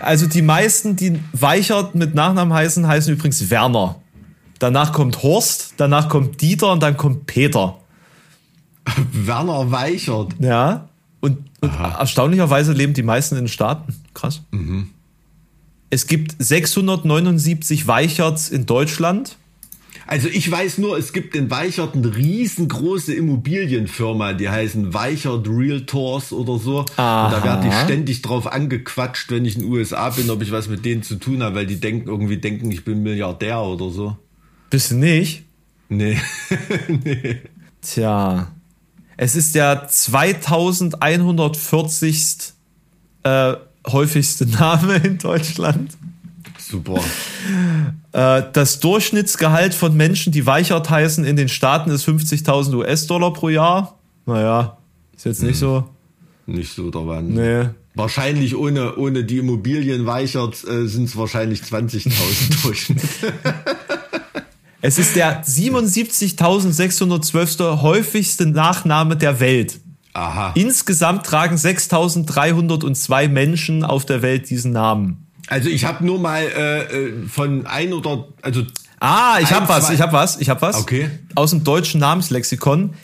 Also die meisten, die Weichert mit Nachnamen heißen, heißen übrigens Werner. Danach kommt Horst, danach kommt Dieter und dann kommt Peter. (laughs) Werner Weichert. Ja. Und, und erstaunlicherweise leben die meisten in den Staaten. Krass. Es gibt 679 Weicherts in Deutschland. Also ich weiß nur, es gibt in Weichert eine riesengroße Immobilienfirma, die heißen Weichert Realtors oder so. Und da werde ich Aha. ständig drauf angequatscht, wenn ich in den USA bin, ob ich was mit denen zu tun habe, weil die denken irgendwie denken, ich bin Milliardär oder so. Bist du nicht? Nee. (laughs) Tja. Es ist der 2140. Äh, häufigste (laughs) Name in Deutschland. Super. Äh, das Durchschnittsgehalt von Menschen, die Weichert heißen, in den Staaten ist 50.000 US-Dollar pro Jahr. Naja, ist jetzt nicht so. Nicht so der Wahnsinn. Nee. Wahrscheinlich ohne, ohne die Immobilien Weichert äh, sind es wahrscheinlich (laughs) 20.000 Durchschnitt. (laughs) Es ist der 77.612. häufigste Nachname der Welt. Aha. Insgesamt tragen 6.302 Menschen auf der Welt diesen Namen. Also ich habe nur mal äh, äh, von ein oder also Ah, ich Ein, hab was, ich hab was, ich hab was. Okay. Aus dem deutschen Namenslexikon.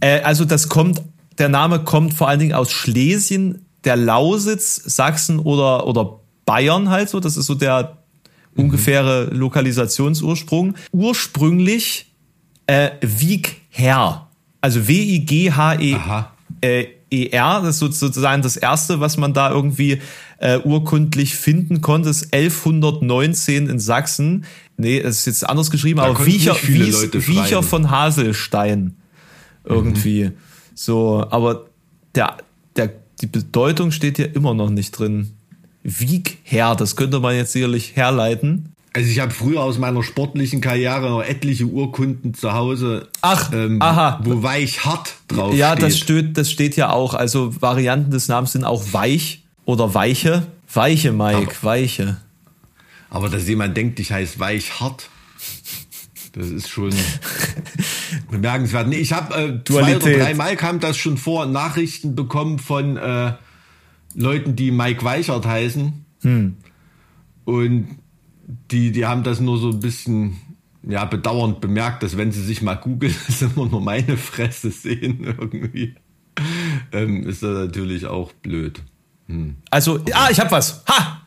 Äh, also das kommt, der Name kommt vor allen Dingen aus Schlesien, der Lausitz, Sachsen oder, oder Bayern halt so. Das ist so der ungefähre Lokalisationsursprung. Ursprünglich äh, Wiegherr. Also W-I-G-H-E. Aha. Äh, ER, das ist sozusagen das erste, was man da irgendwie äh, urkundlich finden konnte, ist 1119 in Sachsen. Nee, das ist jetzt anders geschrieben, aber konnten Wiecher, Wies, Wiecher von Haselstein. Irgendwie. So, aber der, der, die Bedeutung steht hier immer noch nicht drin. Wiegherr, das könnte man jetzt sicherlich herleiten. Also ich habe früher aus meiner sportlichen Karriere noch etliche Urkunden zu Hause, Ach, ähm, aha. wo weich hart drauf Ja, steht. das steht, das steht ja auch. Also Varianten des Namens sind auch weich oder weiche. Weiche, Mike, weiche. Aber dass jemand denkt, ich heiße weich hart, das ist schon (laughs) bemerkenswert. Nee, ich habe äh, zwei oder Dualität. dreimal kam das schon vor, Nachrichten bekommen von äh, Leuten, die Mike Weichert heißen. Hm. Und die, die haben das nur so ein bisschen ja, bedauernd bemerkt, dass wenn sie sich mal googeln, (laughs) dass immer nur meine Fresse sehen irgendwie. Ähm, ist das natürlich auch blöd. Also, ah, ich hab was. Ha!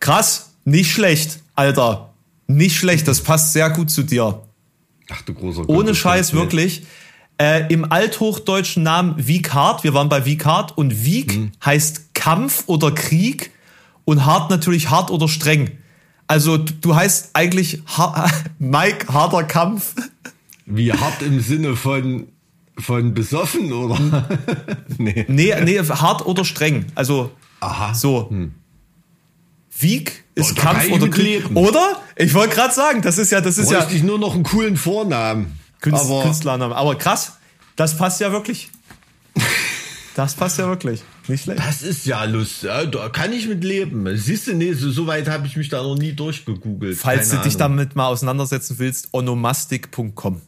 Krass, nicht schlecht, Alter. Nicht schlecht, das passt sehr gut zu dir. Ach du großer Gott, Ohne Scheiß, wirklich. Äh, Im althochdeutschen Namen Wieghardt, wir waren bei Wieghardt und Wieg Hm. heißt Kampf oder Krieg und hart natürlich hart oder streng. Also du, heißt eigentlich ha (laughs) Mike harter Kampf. Wie hart im Sinne von, von besoffen, oder? (laughs) nee. Nee, nee, hart oder streng. Also Aha. so. Wieg ist Boah, Kampf oder Krieg. leben. Oder? Ich wollte gerade sagen, das ist ja, das ist ja Bräuchte ich nur noch einen coolen Vornamen. Künst, aber Künstlername. Aber krass, das passt ja wirklich. Das passt ja wirklich. Nicht schlecht. das ist ja lustig. Da kann ich mit leben. Siehst du, nee, so, so weit habe ich mich da noch nie durchgegoogelt. Falls Keine du dich Ahnung. damit mal auseinandersetzen willst, onomastik.com.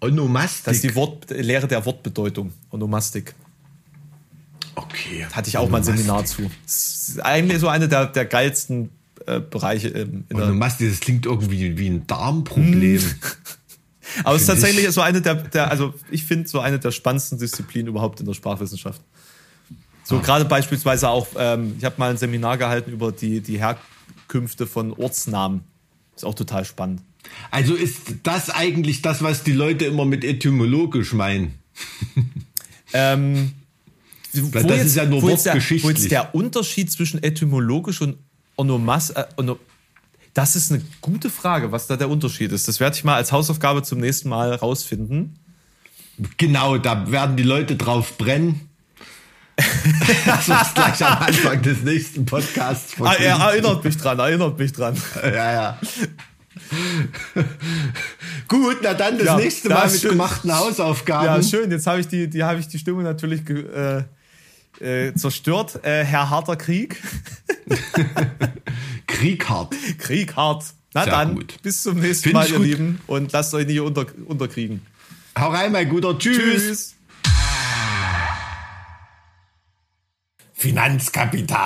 Onomastik. Das ist die Wort, Lehre der Wortbedeutung. Onomastik. okay. Hatte ich auch mal ein Seminar zu. Eigentlich so eine der, der geilsten äh, Bereiche ähm, in Onomastik, das klingt irgendwie wie ein Darmproblem. Aber es ist Find ich- tatsächlich so eine der, der also ich finde so eine der spannendsten Disziplinen überhaupt in der Sprachwissenschaft. So Ah. gerade beispielsweise auch, ähm, ich habe mal ein Seminar gehalten über die, die Herkünfte von Ortsnamen. Ist auch total spannend. Also ist das eigentlich das, was die Leute immer mit etymologisch meinen? (laughs) Ähm, Weil das ist ja nur wo jetzt der, wo wortgeschichtlich. jetzt der Unterschied zwischen etymologisch und Onomas, äh, ono, das ist eine gute Frage, was da der Unterschied ist. Das werde ich mal als Hausaufgabe zum nächsten Mal rausfinden. Genau, da werden die Leute drauf brennen. (laughs) das was gleich am Anfang des nächsten Podcasts Ah, er erinnert mich dran, erinnert mich dran. Ja, ja. Gut, na dann das Ja, nächste Mal mit schön. gemachten Hausaufgaben. Ja, schön. Jetzt habe ich die, die habe ich die Stimmung natürlich äh, äh, zerstört. Äh, Herr harter Krieg. (laughs) Krieg hart. Krieg hart. Na Sehr dann, gut. bis zum nächsten Find Mal, ihr gut. Lieben. Und lasst euch nicht unter, unterkriegen. Hau rein, mein Guter. Tschüss. Tschüss. Finanzkapital.